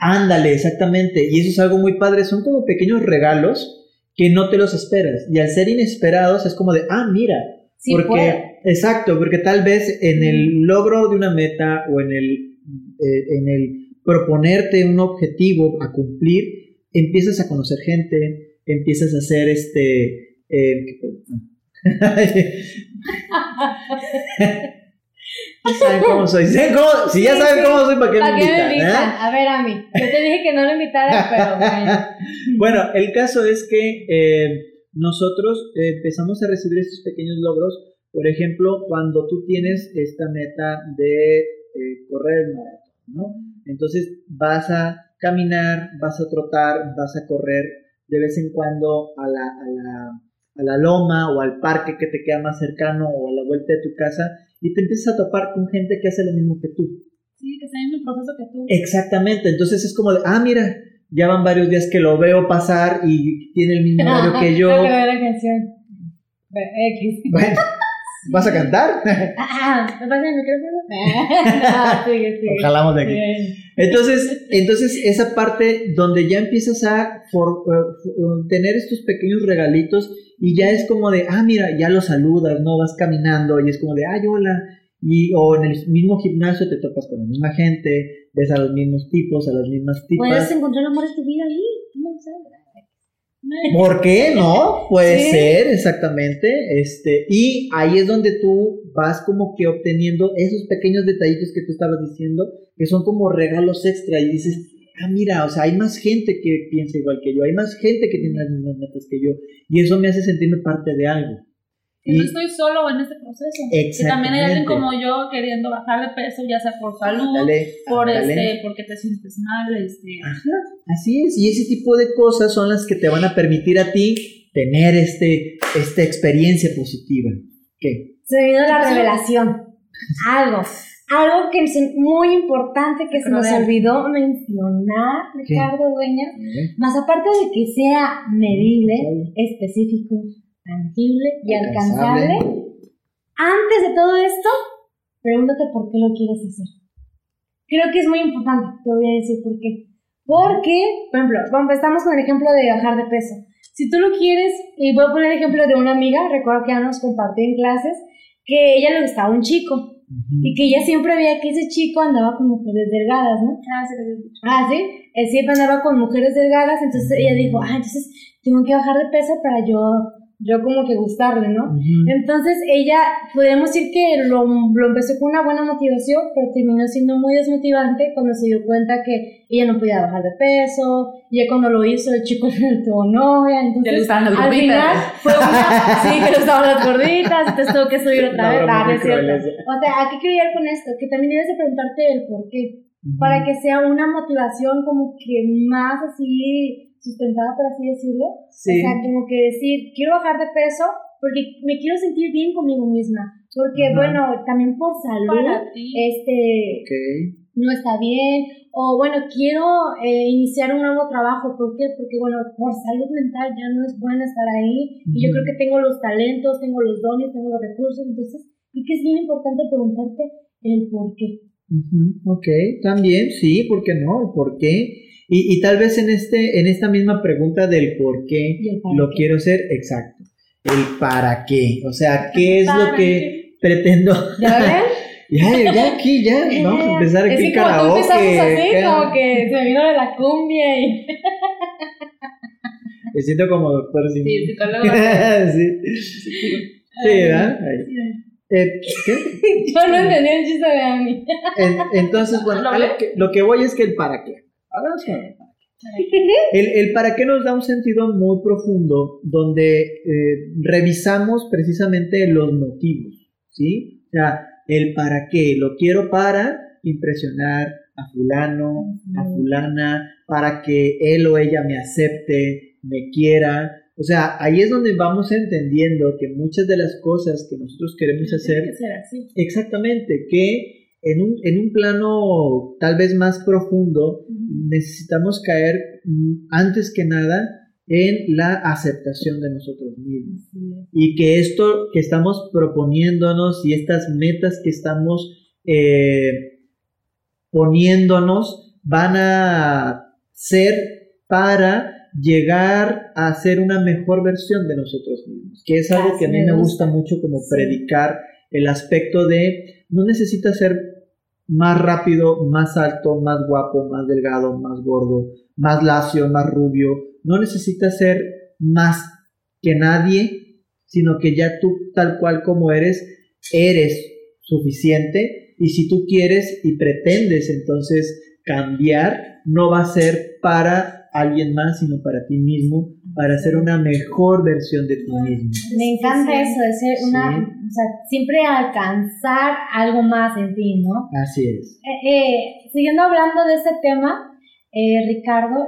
Ándale, exactamente. Y eso es algo muy padre. Son como pequeños regalos que no te los esperas. Y al ser inesperados es como de, ah, mira. Sí porque, exacto, porque tal vez en el logro de una meta o en el, eh, en el proponerte un objetivo a cumplir, empiezas a conocer gente, empiezas a hacer este... Eh, saben cómo soy. Si ya saben cómo soy, ¿para qué me invitan? Me invitan? A ver, a mí. Yo te dije que no lo invitara, pero bueno. bueno, el caso es que eh, nosotros eh, empezamos a recibir estos pequeños logros. Por ejemplo, cuando tú tienes esta meta de eh, correr el maratón, ¿no? Entonces vas a caminar, vas a trotar, vas a correr de vez en cuando a la, a la, a la loma o al parque que te queda más cercano o a la vuelta de tu casa y te empiezas a topar con gente que hace lo mismo que tú. Sí, que está en el proceso que tú. Exactamente, entonces es como de, ah, mira, ya van varios días que lo veo pasar y tiene el mismo horario que yo. la canción. X. Bueno, ¿vas a cantar? Ah, ¿me pasa el micrófono? no, sigue, sigue. Ojalá de aquí. Entonces, entonces, esa parte donde ya empiezas a for, uh, tener estos pequeños regalitos y ya es como de, ah, mira, ya lo saludas, ¿no? Vas caminando y es como de, ay, hola. Y, o en el mismo gimnasio te topas con la misma gente, ves a los mismos tipos, a las mismas tipas. Puedes encontrar amor de tu vida ahí, no sabes. ¿Por qué no? Puede ser, exactamente. Este, y ahí es donde tú vas como que obteniendo esos pequeños detallitos que tú estabas diciendo, que son como regalos extra y dices, ah, mira, o sea, hay más gente que piensa igual que yo, hay más gente que tiene las mismas metas que yo, y eso me hace sentirme parte de algo. Que no estoy solo en este proceso. Que también hay alguien como yo queriendo bajar de peso, ya sea por salud, por este, porque te sientes mal, este. Ajá, así es. Y ese tipo de cosas son las que te van a permitir a ti tener este, esta experiencia positiva. ¿Qué? Se me vino la revelación. Algo. Algo que es muy importante que se nos olvidó mencionar, Ricardo Dueña. Más aparte de que sea medible, específico, tangible y alcanzable. Antes de todo esto, pregúntate por qué lo quieres hacer. Creo que es muy importante, te voy a decir por qué. Porque, por ejemplo, estamos con el ejemplo de bajar de peso. Si tú lo quieres, y voy a poner el ejemplo de una amiga, recuerdo que ya nos compartió en clases, que ella le gustaba un chico. Y que ella siempre veía que ese chico andaba con mujeres delgadas, ¿no? Ah, sí, Ah, sí. Él siempre andaba con mujeres delgadas, entonces ella dijo, ah, entonces tengo que bajar de peso para yo yo como que gustarle, ¿no? Entonces ella, podemos decir que lo, lo, empezó con una buena motivación, pero terminó siendo muy desmotivante cuando se dio cuenta que ella no podía bajar de peso, y ya cuando lo hizo el chico no tuvo novia, entonces le estaban las al gorditas. final fue una, sí, que le estaban las gorditas, entonces tuvo que subir otra vez, ah, es cierto. O sea, ¿a qué quiero ir con esto? Que también debes de preguntarte el por qué, para que sea una motivación como que más así sustentada, por así decirlo. O sea, como que decir, quiero bajar de peso porque me quiero sentir bien conmigo misma. Porque, bueno, también por salud, este, no está bien. O, bueno, quiero eh, iniciar un nuevo trabajo. ¿Por qué? Porque, bueno, por salud mental ya no es bueno estar ahí. Y yo creo que tengo los talentos, tengo los dones, tengo los recursos. Entonces, creo que es bien importante preguntarte el por qué. Ok, también, sí, ¿por qué no? El por qué y, y, tal vez en, este, en esta misma pregunta del por qué lo quiero hacer, exacto. El para qué. O sea, ¿qué es lo que pretendo? ¿Ya ya, ya aquí, ya. Vamos a empezar aquí es que como tú empezamos así, como que se vino de la cumbia y... Me siento como doctor Sí, psicólogo. sí. Sí, ¿verdad? Eh, ¿Qué? Yo no entendí el chiste de Ami. entonces, bueno, lo que, lo que voy es que el para qué. El, el, para qué nos da un sentido muy profundo donde eh, revisamos precisamente los motivos, ¿sí? O sea, el para qué, lo quiero para impresionar a fulano, a fulana, para que él o ella me acepte, me quiera. O sea, ahí es donde vamos entendiendo que muchas de las cosas que nosotros queremos hacer, exactamente, que en un, en un plano tal vez más profundo, necesitamos caer mm, antes que nada en la aceptación de nosotros mismos. Y que esto que estamos proponiéndonos y estas metas que estamos eh, poniéndonos van a ser para llegar a ser una mejor versión de nosotros mismos, que es algo que a mí me gusta mucho como predicar el aspecto de no necesita ser más rápido, más alto, más guapo, más delgado, más gordo, más lacio, más rubio. No necesitas ser más que nadie, sino que ya tú tal cual como eres, eres suficiente y si tú quieres y pretendes entonces cambiar, no va a ser para alguien más, sino para ti mismo, para ser una mejor versión de ti mismo. Me encanta eso, de ser una, o sea, siempre alcanzar algo más en ti, ¿no? Así es. Eh, eh, siguiendo hablando de este tema, eh, Ricardo,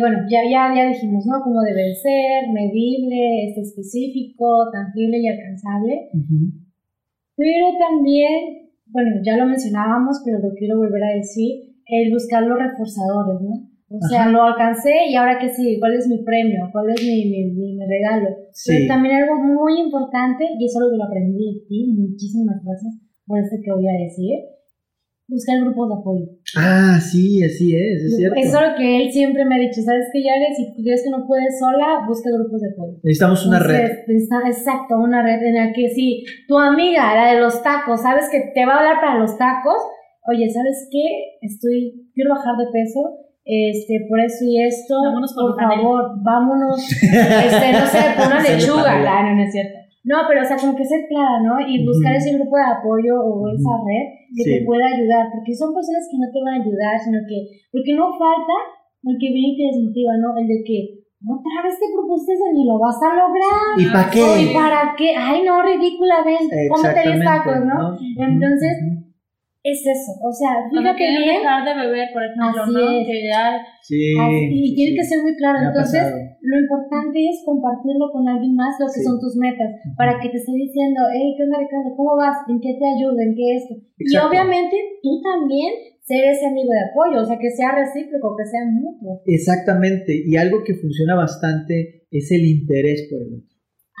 bueno, ya, ya, ya dijimos, ¿no? Cómo debe ser, medible, este, específico, tangible y alcanzable. Pero también, bueno, ya lo mencionábamos, pero lo quiero volver a decir, el buscar los reforzadores, ¿no? O sea, lo alcancé y ahora que sí, ¿cuál es mi premio? ¿Cuál es mi, mi, mi, regalo? Pero también algo muy importante, y eso lo que lo aprendí de ti, muchísimas gracias por esto que voy a decir, buscar grupos de apoyo. Ah, sí, así es, es cierto. Eso es lo que él siempre me ha dicho, ¿sabes que ya Si crees que no puedes sola, busca grupos de apoyo. Necesitamos una red. Exacto, una red en la que si tu amiga, la de los tacos, sabes que te va a hablar para los tacos, oye, ¿sabes qué? Estoy, quiero bajar de peso este, por eso y esto, por, favor, vámonos, este, no sé, por una lechuga, claro, no es cierto. No, pero o sea, como que ser clara, ¿no? Y buscar ese grupo de apoyo o esa red que te pueda ayudar, porque son personas que no te van a ayudar, sino que, porque no falta el que viene y te desmotiva, ¿no? El de que, otra vez te propusiste eso, ni lo vas a lograr. ¿Y para qué? ¿Y para qué? Ay, no, ridícula, ven, cómete 10 tacos, ¿no? Entonces, es eso. O sea, fíjate quieren bien. dejar de beber, por ejemplo, Así ¿no? es. Que ya Sí. así, y sí, tiene sí. que ser muy claro. Me Entonces, lo importante es compartirlo con alguien más lo que Sí. son tus metas, para que te esté diciendo, hey, ¿qué onda Ricardo? ¿Cómo vas? ¿En qué te ayudo? ¿En qué esto? Y Exacto. obviamente tú también ser ese amigo de apoyo, o sea, que sea recíproco, que sea mutuo. Exactamente. Y algo que funciona bastante es el interés por el otro.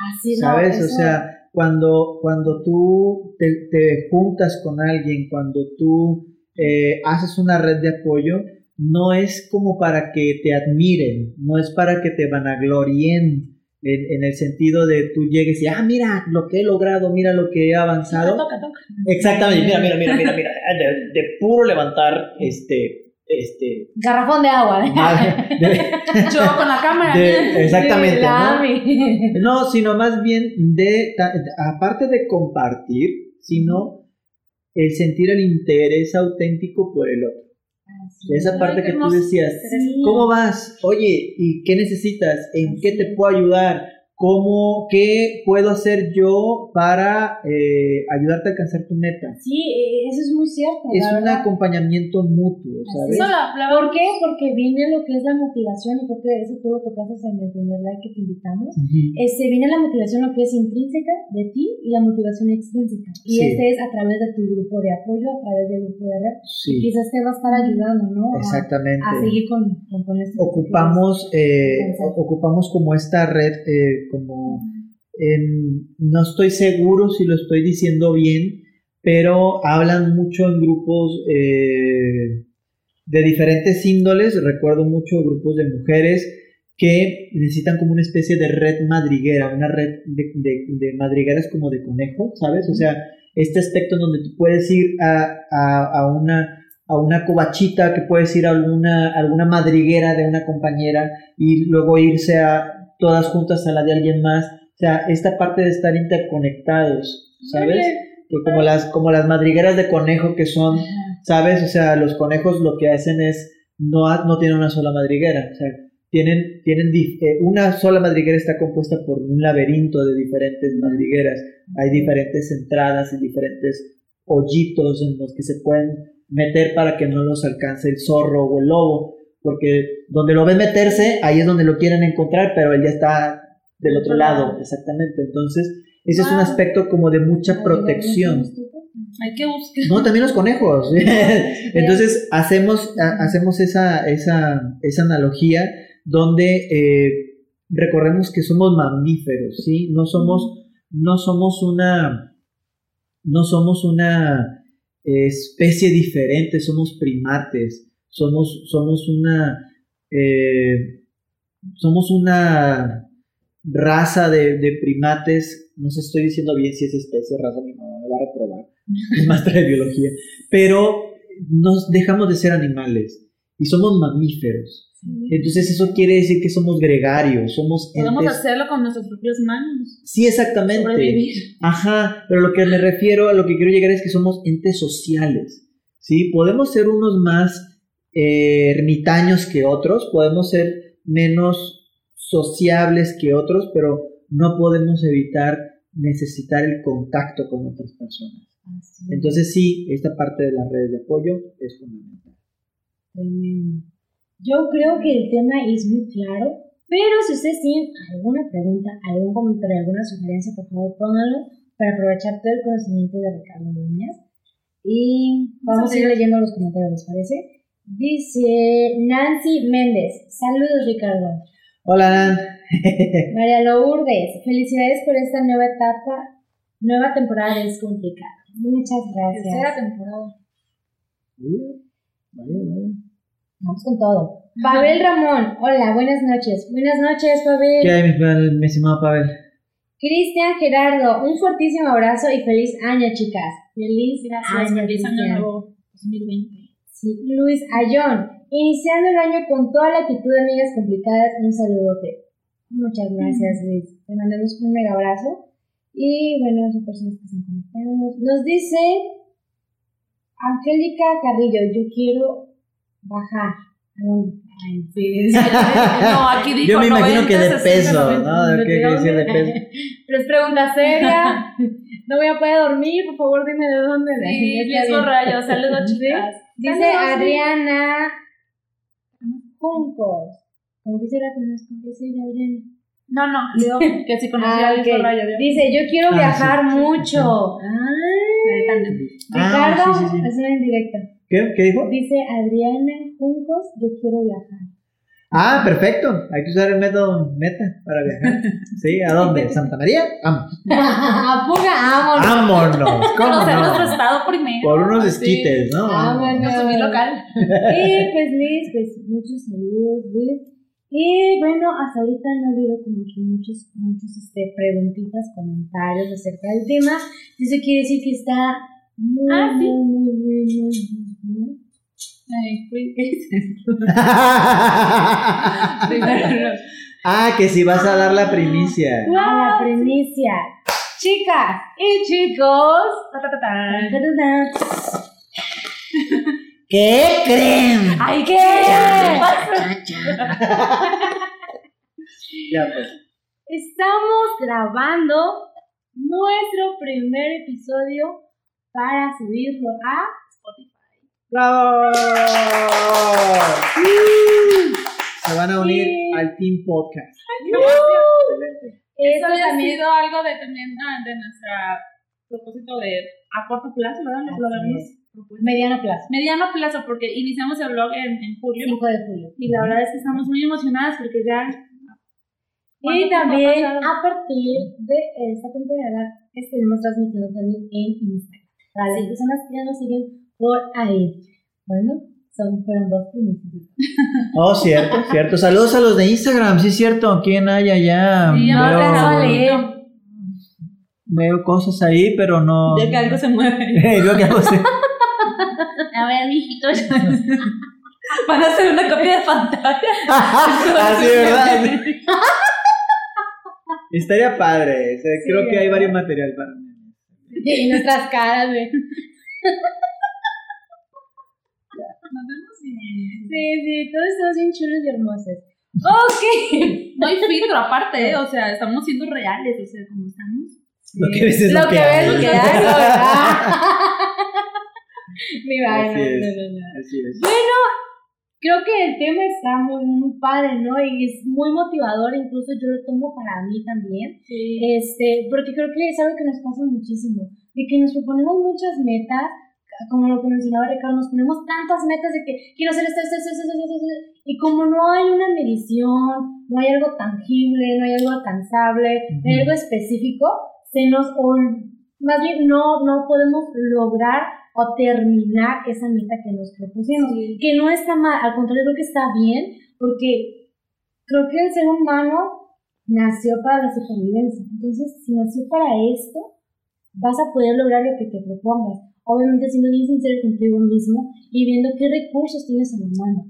Así no, ¿Sabes? O eso- sea, cuando, cuando tú te, te juntas con alguien, cuando tú eh, haces una red de apoyo, no es como para que te admiren, no es para que te vanaglorien en, en el sentido de tú llegues y, ah, mira lo que he logrado, mira lo que he avanzado. toca, toca. Exactamente, mira, mira, mira, mira, mira, de, de puro levantar este, este, Garrafón de agua. de- Yo con la cámara. de- exactamente, ¿no? Sino más bien de, aparte de compartir, sino el sentir el interés auténtico por el otro. Así Esa es. parte que tú decías. ¿cómo vas? Oye, ¿y qué necesitas? ¿En qué te puedo ayudar? ¿Cómo, qué puedo hacer yo para eh, ayudarte a alcanzar tu meta? Sí, eh, eso es muy cierto. Es un verdad. acompañamiento mutuo, ¿sabes? Eso la, la ¿Por qué? Porque viene lo que es la motivación, y creo que eso tú lo tocaste en el primer live que te invitamos. Ujú. Este, viene la motivación, lo que es intrínseca de ti, y la motivación extrínseca. Y Sí. este es a través de tu grupo de apoyo, a través del grupo de red. Sí, Quizás te va a estar ayudando, ¿no? A- exactamente. A, seguir con, con, con esto. ocupamos eh, ocupamos como esta red eh, como no estoy seguro si lo estoy diciendo bien pero hablan mucho en grupos eh, de diferentes índoles. Recuerdo mucho grupos de mujeres que necesitan como una especie de red madriguera una red de, de- de madrigueras como de conejo sabes o sea este aspecto en donde tú puedes ir a, a- a una a una covachita, que puedes ir a alguna, alguna madriguera de una compañera y luego irse a todas juntas a la de alguien más. O sea, esta parte de estar interconectados, ¿sabes? Que como las, como las madrigueras de conejo que son. ¿sabes? O sea, los conejos lo que hacen es, no, no tienen una sola madriguera, o sea, tienen, tienen eh, una sola madriguera está compuesta por un laberinto de diferentes madrigueras. Hay diferentes entradas y diferentes hoyitos en los que se pueden meter para que no los alcance el zorro o el lobo, porque donde lo ven meterse, ahí es donde lo quieren encontrar, pero él ya está del otro lado, exactamente. Entonces, ese es un aspecto como de mucha protección. Hay que buscar. No, también los conejos. Entonces hacemos, ha- hacemos esa, esa, esa analogía donde eh, recordemos que somos mamíferos, ¿sí? No somos, no somos una, no somos una especie diferente, somos primates, somos, somos una, eh, somos una raza de, de primates, no sé, estoy diciendo bien si es especie, raza, mi mamá me va a reprobar, es maestra de biología, pero nos dejamos de ser animales y somos mamíferos. Entonces eso quiere decir que somos gregarios, somos Podemos entes... hacerlo con nuestras propias manos. Sí, exactamente. Sobrevivir. Ajá, pero lo que me refiero, a lo que quiero llegar es que somos entes sociales, ¿sí? Podemos ser unos más eh, ermitaños que otros, podemos ser menos sociables que otros, pero no podemos evitar necesitar el contacto con otras personas. Así es. Entonces sí, esta parte de las redes de apoyo es fundamental. Tremendo. Yo creo que el tema es muy claro, pero si ustedes tienen alguna pregunta, algún comentario, alguna sugerencia, por favor pónganlo para aprovechar todo el conocimiento de Ricardo Dueñas. Y vamos a ir leyendo los comentarios, ¿les parece? Dice Nancy Méndez. Saludos, Ricardo. Hola, Nan. María Lourdes. Felicidades por esta nueva etapa. Nueva temporada es complicada. Muchas Tercera gracias. temporada. Vaya, vaya. Vamos con todo. Pavel Ramón. Hola, buenas noches. Buenas noches, Pavel. ¿Qué hay, mi, mi estimado Pavel? Cristian Gerardo, un fuertísimo abrazo y feliz año, chicas. Feliz Gracias. año, Feliz año nuevo 2020. Sí, Luis Ayón, iniciando el año con toda la actitud de amigas complicadas, un saludote. Muchas gracias, Luis. Te mandamos un mega abrazo. Y bueno, son personas que están conectadas. Nos dice Angélica Carrillo, yo quiero bajar. ¿A dónde? Ay, sí, sí. No, aquí dijo Yo me imagino 90, que de 60, peso, 90. ¿no? ¿Qué quiere decir de peso? Pero es pregunta seria. No voy a poder dormir, por favor dime de dónde. Sí, bien. rayos, saludos chicas. Dice Adriana Juncos. Como que se la conozco, es ella, Adriana. No, no, digo que si conocía Ah, a Liz ok. Rayo. Dice, yo quiero Ah, viajar sí. mucho. Ah, Ah, Ricardo, sí, sí, sí. es una indirecta. ¿Qué, ¿Qué dijo? Dice Adriana Juncos, yo quiero viajar. Ah, perfecto. Hay que usar el método meta para viajar. ¿Sí? ¿A dónde? ¿Santa María? Vamos. Apuga, vámonos. Vámonos. ¿Cómo Conocer no? nuestro estado primero. Por unos Sí. esquites, ¿no? Vámonos. Consumir local. Y pues Liz, pues muchos saludos, Liz. Y bueno, hasta ahorita no ha habido como que muchos, muchos este, preguntitas, comentarios acerca del tema. Eso quiere decir que está muy, Ah, sí. muy, muy, muy, muy, muy, ah, que si vas a dar la primicia. A la primicia. Chicas y chicos. ¿Qué creen? Ay, ¿qué? Ya pues. Estamos grabando nuestro primer episodio para subirlo a ¡Bravo! Se van a unir Sí. al Team Podcast. Uh. Excelente. Eso había también sido algo de también ah, de nuestra propósito de a corto plazo, ¿verdad? Lo habíamos mediano plazo. Mediano plazo, porque iniciamos el blog en, en julio 5 de julio. y la verdad es que estamos muy emocionadas porque ya. Y ¿Cuánto tiempo ha también a partir de esta temporada estaremos transmitiendo también en Instagram. Para las personas que ya nos siguen por ahí. Bueno, son, fueron dos primicias. Oh, cierto, cierto. Saludos a los de Instagram, sí es cierto. ¿Quién hay allá? Sí, No, veo, dejaba leer. leer. veo cosas ahí, pero no. Ya que algo se mueve. Veo que algo se- A ver, mijitos. Van a hacer una copia de pantalla. Así, ¿verdad? Estaría padre. o sea, Sí, creo que hay varios material para mí. Y nuestras caras, güey. Nos vemos bien. Sí, sí, todos estamos bien chulos y hermosos. Ok. No hay filtro aparte, ¿eh? o sea, estamos siendo reales, o sea, como estamos. Lo que ves es lo, lo que que ves, lo que hay, ¿verdad? Mi vaina, Así es. no, no, no. Así es. Creo que el tema está muy, muy padre, ¿no? Y es muy motivador, incluso yo lo tomo para mí también. Sí. Este, porque creo que es algo que nos pasa muchísimo, de que nos proponemos muchas metas, como lo que mencionaba Ricardo, nos ponemos tantas metas de que quiero hacer esto, esto, esto, esto, esto, esto, esto, y como no hay una medición, no hay algo tangible, no hay algo alcanzable, no hay algo específico, se nos, más bien no, no podemos lograr o terminar esa meta que nos propusimos, que no está mal, al contrario creo que está bien, porque creo que el ser humano nació para la supervivencia. Entonces, si nació para esto, vas a poder lograr lo que te propongas. Obviamente siendo bien sincero contigo mismo y viendo qué recursos tienes a la mano.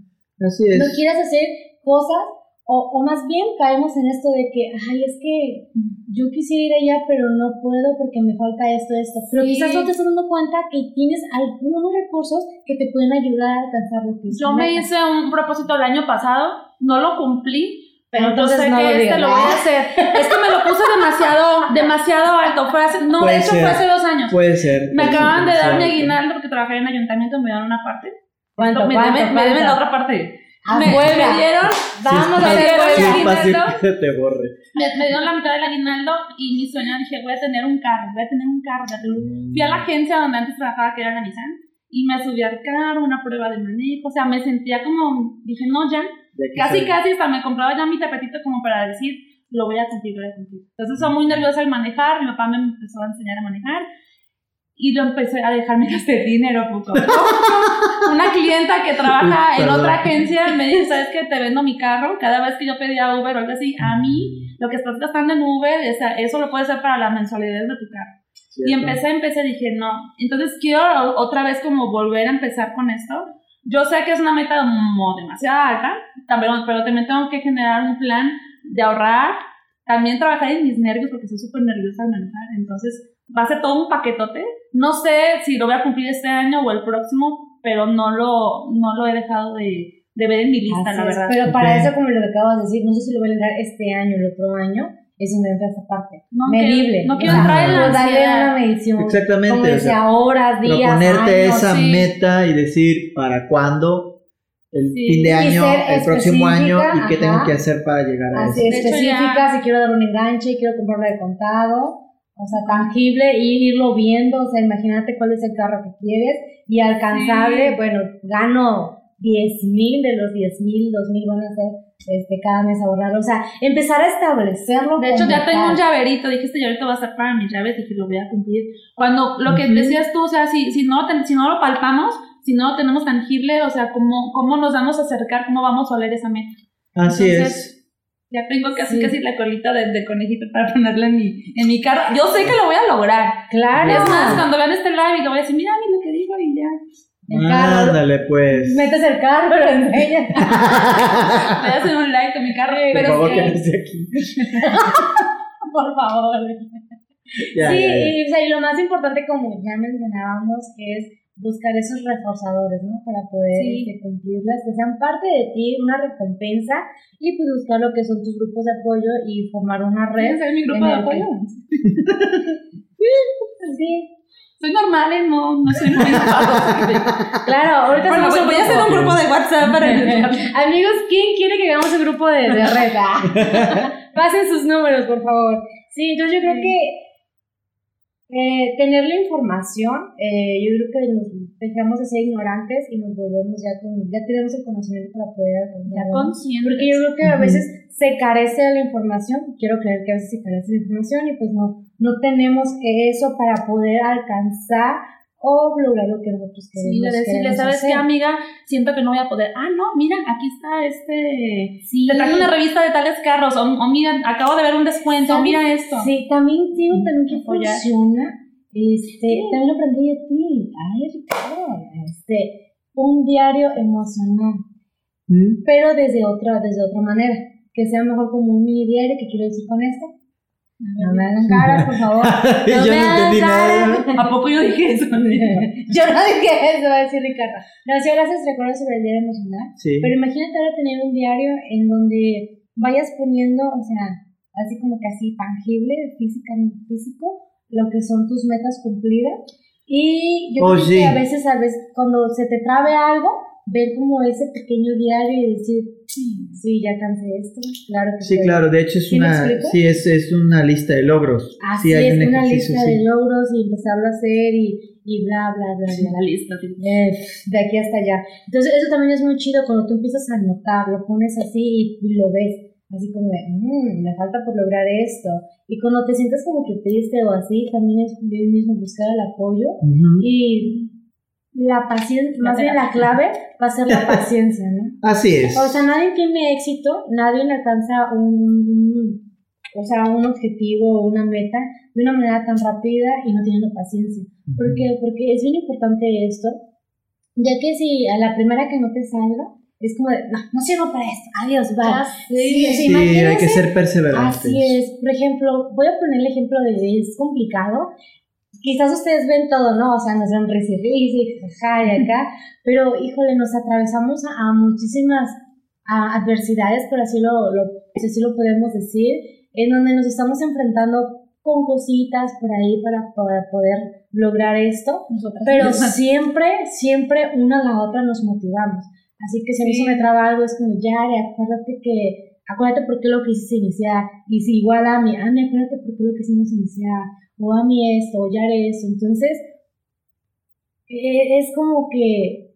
Así es. No quieras hacer cosas, o, o más bien caemos en esto de que, ay, es que yo quisiera ir allá, pero no puedo porque me falta esto, esto. Pero Sí. quizás no te estás dando cuenta que tienes algunos recursos que te pueden ayudar a alcanzar lo que es Yo me hice un propósito el año pasado, no lo cumplí, pero Entonces sé no que lo este digas. lo voy a hacer. Es que me lo puse demasiado, demasiado alto. Fue hace, no, Puede de hecho ser. fue hace dos años. Puede ser. Me puede acaban ser, de dar mi aguinaldo porque trabajé en ayuntamiento, me dieron una parte. ¿Cuánto, me, cuánto, deben- me deben la cuánto? otra parte. Ah, me, me dieron, Vamos a Sí, el aguinaldo. te borre. me, me dieron la mitad del aguinaldo y mi sueño dije, voy a tener un carro, voy a tener un carro. Fui a la agencia donde antes trabajaba, que era la Nissan, y me subí al carro, una prueba de manejo, o sea, me sentía como, dije, no, ya, casi, casi hasta me compraba ya mi tapetito como para decir, lo voy a cumplir, lo voy a cumplir. Entonces, soy muy nerviosa al manejar, mi papá me empezó a enseñar a manejar, y yo empecé a dejarme gastar dinero poco. Una clienta que trabaja en otra agencia me dijo, ¿sabes qué? Te vendo mi carro. Cada vez que yo pedía Uber o algo así, a mí lo que estás gastando en Uber, eso lo puedes hacer para la mensualidad de tu carro. Y Cierto. empecé, empecé, dije, no. Entonces quiero otra vez como volver a empezar con esto. Yo sé que es una meta demasiado alta, también, pero también tengo que generar un plan de ahorrar, también trabajar en mis nervios porque soy súper nerviosa al manejar. Entonces va a ser todo un paquetote. No sé si lo voy a cumplir este año o el próximo, pero no lo, no lo he dejado de, de ver en mi lista, Así la es, verdad. Pero para Ok. eso, como lo que acabas de decir, no sé si lo voy a lograr este año o el otro año, es donde entra esa parte. No medible. no o quiero entrar en la ansiedad. una medición. Exactamente, Como o decía, sea, horas, días, Proponerte años. esa sí. meta y decir para cuándo, el Sí. fin de año, el próximo año y qué tengo que hacer para llegar a Así eso. Hecho, específica, si quiero dar un enganche, quiero comprarla de contado, o sea, tangible, y irlo viendo, o sea, imagínate cuál es el carro que quieres, y alcanzable, Sí. bueno, gano 10 mil, de los 10 mil, 2 mil van a ser este, cada mes ahorrar, o sea, empezar a establecerlo. De hecho, ya tengo un llaverito, dije, este llaverito va a ser para mis llaves y que lo voy a cumplir. Cuando lo que decías tú, o sea, si, si, no, ten- si no lo palpamos, si no lo tenemos tangible, o sea, ¿cómo, cómo nos vamos a acercar, cómo vamos a oler esa meta. Así Entonces, es. Ya tengo casi Sí. casi la colita de, de conejito para ponerla en mi, en mi carro. Yo sé que lo voy a lograr. Claro. Es más, cuando vean este live, lo voy a decir, mira, mira lo que digo y ya. El carro, Ándale, pues. metes el carro, lo enseñas. A hacer un live con mi carro. Por pero favor, sí, que no esté aquí. Por favor. Ya, sí, ya, ya. Y, o sea, y lo más importante, como ya mencionábamos, es buscar esos reforzadores, ¿no? Para poder Sí. este, cumplirlas, que sean parte de ti, una recompensa, y pues buscar lo que son tus grupos de apoyo y formar una red. ¿Quieres ser mi grupo de apoyo? Sí, Soy normal, ¿eh? No, no soy muy claro, ahorita Bueno, pues voy a hacer un grupo de WhatsApp para Amigos, ¿quién quiere que hagamos un grupo de, de red? Ah. Pasen sus números, por favor. Sí, entonces yo creo Sí. que eh, tener la información, eh, yo creo que nos dejamos de ser ignorantes y nos volvemos ya con, ya tenemos el conocimiento para poder alcanzar. Porque yo creo que a veces se carece de la información, quiero creer que a veces se carece de la información y pues no, no tenemos eso para poder alcanzar o lograr lo que nosotros queremos. Sí, de decirle, ¿sabes qué, hacer. amiga? Siento que no voy a poder. Ah, no, mira, aquí está este. Sí. Te traje una revista de tales carros. O, o mira, acabo de ver un descuento. ¿Sabes? Mira esto. Sí, también digo también que Apoyar. funciona. Este, también lo aprendí de ti. Ay, Ricardo. Este, un diario emocional, ¿Mm? pero desde otra, desde otra manera. Que sea mejor como un mini diario, que quiero decir con esto. No me hagan caras, por favor. Yo no me hagan entendí nada. ¿A poco yo dije eso? Yo no dije eso, va a decir Ricardo. No, sí, gracias, recuerdo sobre el diario emocional. Sí. Pero imagínate ahora tener un diario en donde vayas poniendo, o sea, así como que así tangible, física, físico, lo que son tus metas cumplidas. Y yo Oh, creo sí. que a veces, a veces, cuando se te trabe algo, ver como ese pequeño diario y decir, sí, ya cansé esto, claro que Sí, puedo". claro, de hecho es ¿Sí una, sí, es, es una lista de logros. Así sí, es, un una lista sí. de logros y empezarlo a hacer y, y bla, bla, bla, bla. La lista. sí. Eh, de aquí hasta allá. Entonces, eso también es muy chido cuando tú empiezas a anotar, lo pones así y, lo ves, así como de, "Mm, me falta por lograr esto. Y cuando te sientes como que triste o así, también es bien mismo buscar el apoyo Ujú. y la paciencia, más bien la clave va a ser la paciencia, ¿no? Así es. O sea, nadie tiene éxito, nadie alcanza un, o sea, un objetivo o una meta de una manera tan rápida y no teniendo paciencia. ¿Por qué? Porque es bien importante esto, ya que si a la primera que no te salga, es como de, no, no sirvo para esto, adiós, bye. Sí, sí, Sí, hay que ser perseverantes. Así es. Por ejemplo, voy a poner el ejemplo de es complicado. Quizás ustedes ven todo, ¿no? O sea, nos ven risa y risa, jaja, y acá. Pero, híjole, nos atravesamos a, a muchísimas a adversidades, por así lo, lo, así lo podemos decir, en donde nos estamos enfrentando con cositas por ahí para, para poder lograr esto. Nosotras. Pero siempre, siempre una a la otra nos motivamos. Así que si a mí Sí. se me traba algo, es como, Yare, acuérdate que, acuérdate por qué lo quisiste iniciar. Y si igual a mí, a mí, acuérdate por qué lo quisimos iniciar. O a mí esto, o Yare esto. Entonces, eh, es como que,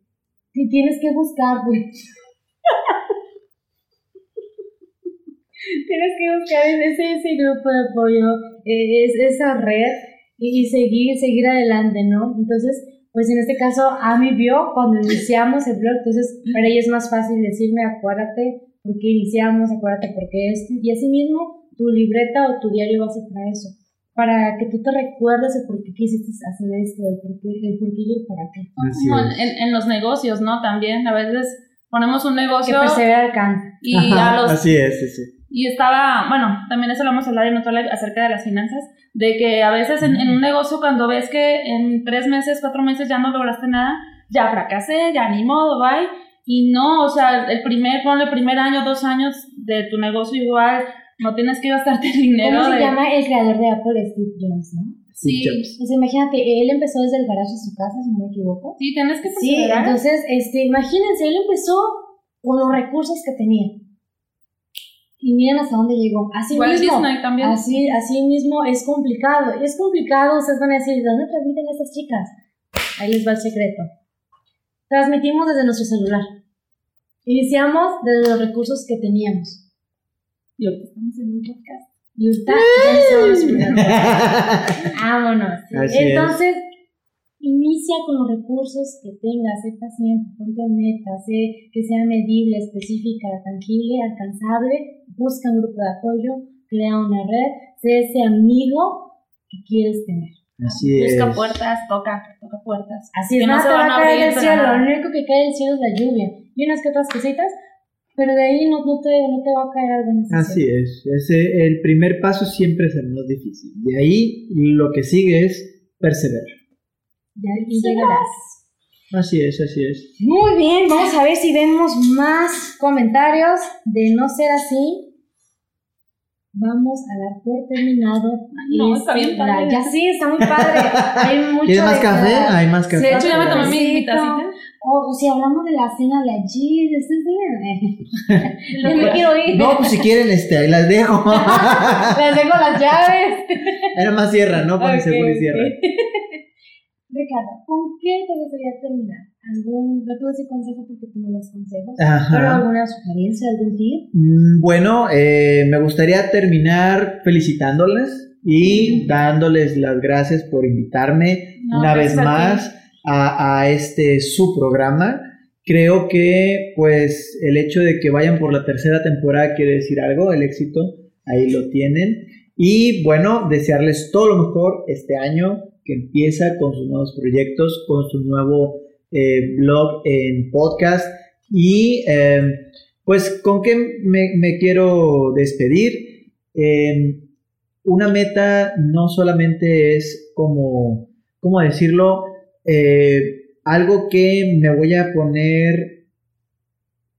que tienes que buscar, pues. tienes que buscar ese, ese grupo de apoyo, eh, es, esa red y, y seguir, seguir adelante, ¿no? Entonces, pues en este caso, Ami vio cuando iniciamos el blog, entonces para ella es más fácil decirme, acuérdate por qué iniciamos, acuérdate por qué esto, y así mismo tu libreta o tu diario va a ser para eso, para que tú te recuerdes el por qué quisiste hacer esto, el por qué, el por qué y el para qué. Como en, en los negocios, ¿no? También a veces ponemos un Que negocio persevera alcanza. y Ajá, a los Así es, sí, sí. Y estaba, bueno, también eso lo vamos a hablar en otro live acerca de las finanzas, de que a veces en, en un negocio cuando ves que en tres meses, cuatro meses ya no lograste nada, ya fracasé, ya ni modo, bye. Y no, o sea, el primer, ponle el primer año, dos años de tu negocio igual, no tienes que gastarte el dinero. ¿Cómo se de- llama el creador de Apple, Steve Jobs, no? Sí, Jobs. Pues imagínate, él empezó desde el garaje de su casa, si no me equivoco. sí, tienes que Sí, perseverar. entonces, este, imagínense, él empezó con los recursos que tenía. Y miren hasta dónde llegó. Así Igual mismo, Disney también. así, así mismo es complicado. Es complicado, ustedes van a decir, ¿de dónde transmiten estas chicas? Ahí les va el secreto. Transmitimos desde nuestro celular. Iniciamos desde los recursos que teníamos. Y ahorita estamos en un podcast. Y ahorita ya. Vámonos. Así es. Entonces, inicia con los recursos que tengas, sé paciente, ponte metas, sé que sea medible, específica, tangible, alcanzable, busca un grupo de apoyo, crea una red, sé ese amigo que quieres tener. Así es. Busca puertas, toca, toca puertas. Así es, Que no nada se van a a caer del de cielo, nada. lo único que cae del cielo es la lluvia y unas que otras cositas, pero de ahí no, no, te, no te va a caer algo más. Así es. Ese, el primer paso siempre es el más difícil. De ahí lo que sigue es perseverar. Ya y llegarás. Así es, así es. Muy bien, vamos a ver si vemos más comentarios. De no ser así, vamos a dar por terminado. no, está bien padre. live. Ya sí, está muy padre. Hay mucho ¿Quieres más de café? Hay más café. De hecho, ya me tomé mi Cafecito. mi tacita. O si hablamos de la cena de allí. Yo me quiero ir. No, pues si quieren, este, ahí las dejo. Les dejo las llaves. Era más sierra, ¿no? Ponen Ok, seguro y cierra. Ricardo, ¿con qué te gustaría terminar? ¿Algún, no te voy a decir consejo porque tú no das consejos, pero Ajá. alguna sugerencia, algún tip? Mm, Bueno, eh, me gustaría terminar felicitándoles y dándoles las gracias por invitarme No, una vez más a, este su programa. Creo que pues el hecho de que vayan por la tercera temporada quiere decir algo, el éxito ahí lo tienen. Y bueno, desearles todo lo mejor este año que empieza con sus nuevos proyectos, con su nuevo eh, blog en podcast y eh, pues con qué me, quiero despedir. Eh, una meta no solamente es como, ¿cómo decirlo? Eh, algo que me voy a poner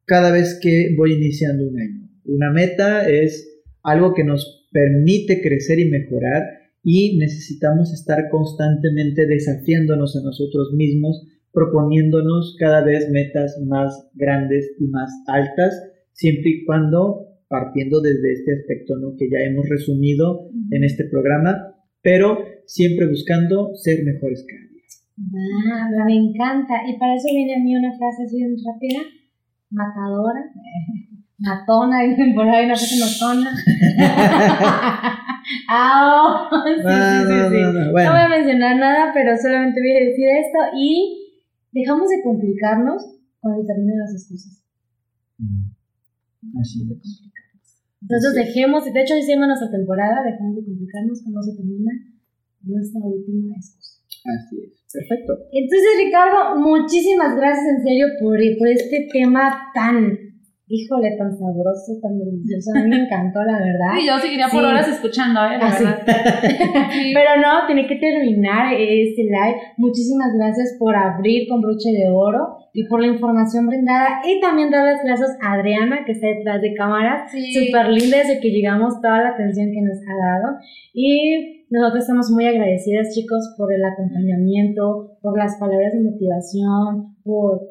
cada vez que voy iniciando un año. Una meta es algo que nos permite crecer y mejorar y necesitamos estar constantemente desafiándonos a nosotros mismos, proponiéndonos cada vez metas más grandes y más altas, siempre y cuando partiendo desde este aspecto ¿no? que ya hemos resumido en este programa, pero siempre buscando ser mejores cada. Ah, me encanta. Y para eso viene a mí una frase así bien rápida, matadora, matona, dicen por ahí, una frase matona. ah, sí, sí, Ah, sí, no, sí. no, no, No voy a mencionar nada, pero solamente voy a decir esto y dejamos de complicarnos cuando se terminan las excusas. Mm. Así es. Entonces dejemos, de hecho diciendo nuestra temporada, dejamos de complicarnos cuando se termina nuestra última excusa. Así es. Perfecto. Entonces, Ricardo, muchísimas gracias en serio por, por este tema tan, híjole, tan sabroso, tan delicioso. A mí me encantó, la verdad. Sí, yo seguiría por Sí. horas escuchando, ¿eh? La Ah, verdad. Sí. Pero no, tiene que terminar este live. Muchísimas gracias por abrir con broche de oro y por la información brindada. Y también dar las gracias a Adriana, que está detrás de cámara. Sí. Súper linda desde que llegamos, toda la atención que nos ha dado. Y nosotros estamos muy agradecidas, chicos, por el acompañamiento, por las palabras de motivación, por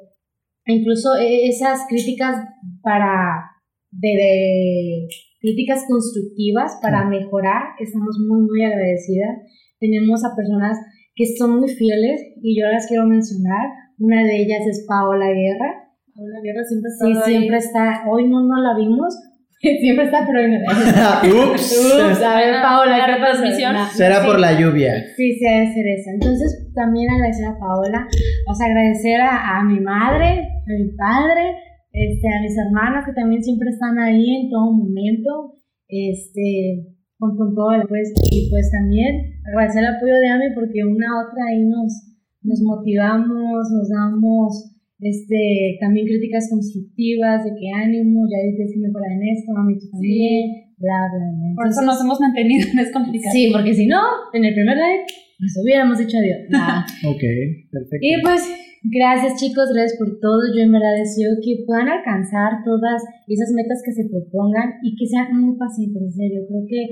incluso e- esas críticas para de, de críticas constructivas para mejorar. Estamos muy, muy agradecidas. Tenemos a personas que son muy fieles y yo las quiero mencionar. Una de ellas es Paola Guerra. La guerra siempre Sí, está siempre está. Hoy no, no la vimos. siempre está, pero hoy no. Ups. Ups, a ver, Paola, La ¿qué retransmisión. No, Será sí. por la lluvia. Sí, sí, debe ser eso. Entonces, también agradecer a Paola, o sea, agradecer a, a mi madre, a mi padre, este, a mis hermanas que también siempre están ahí en todo momento, este, con, con todo el pues, y pues también agradecer el apoyo de Ami porque una a otra ahí nos, nos motivamos, nos damos este, también críticas constructivas de que ánimo, ya tienes que mejorar en esto, Ami tú también, bla, bla, bla. Por eso nos hemos mantenido en es complicado. Sí, porque si no, en el primer live nos hubiéramos dicho adiós. Nah. Ok, perfecto. y pues, Gracias chicos, gracias por todo. Yo en verdad deseo que puedan alcanzar todas esas metas que se propongan y que sean muy pacientes, en serio. Creo que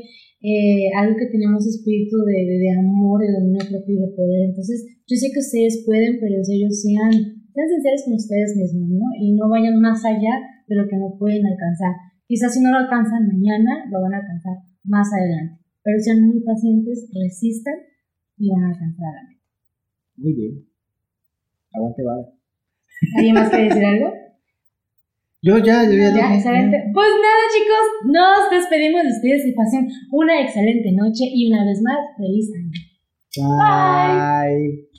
eh, algo que tenemos espíritu de, de, amor, de dominio propio y de poder. Entonces, yo sé que ustedes pueden, pero en serio sean, sean sinceros con ustedes mismos, ¿no? Y no vayan más allá de lo que no pueden alcanzar. Quizás si no lo alcanzan mañana, lo van a alcanzar más adelante. Pero sean muy pacientes, resistan y van a alcanzar la meta. Muy bien. Aguante, vale. ¿Alguien más quiere decir algo? Yo ya, yo ya, dije. Excelente. Pues nada, chicos, nos despedimos de ustedes y pasen una excelente noche y una vez más, feliz año. Bye.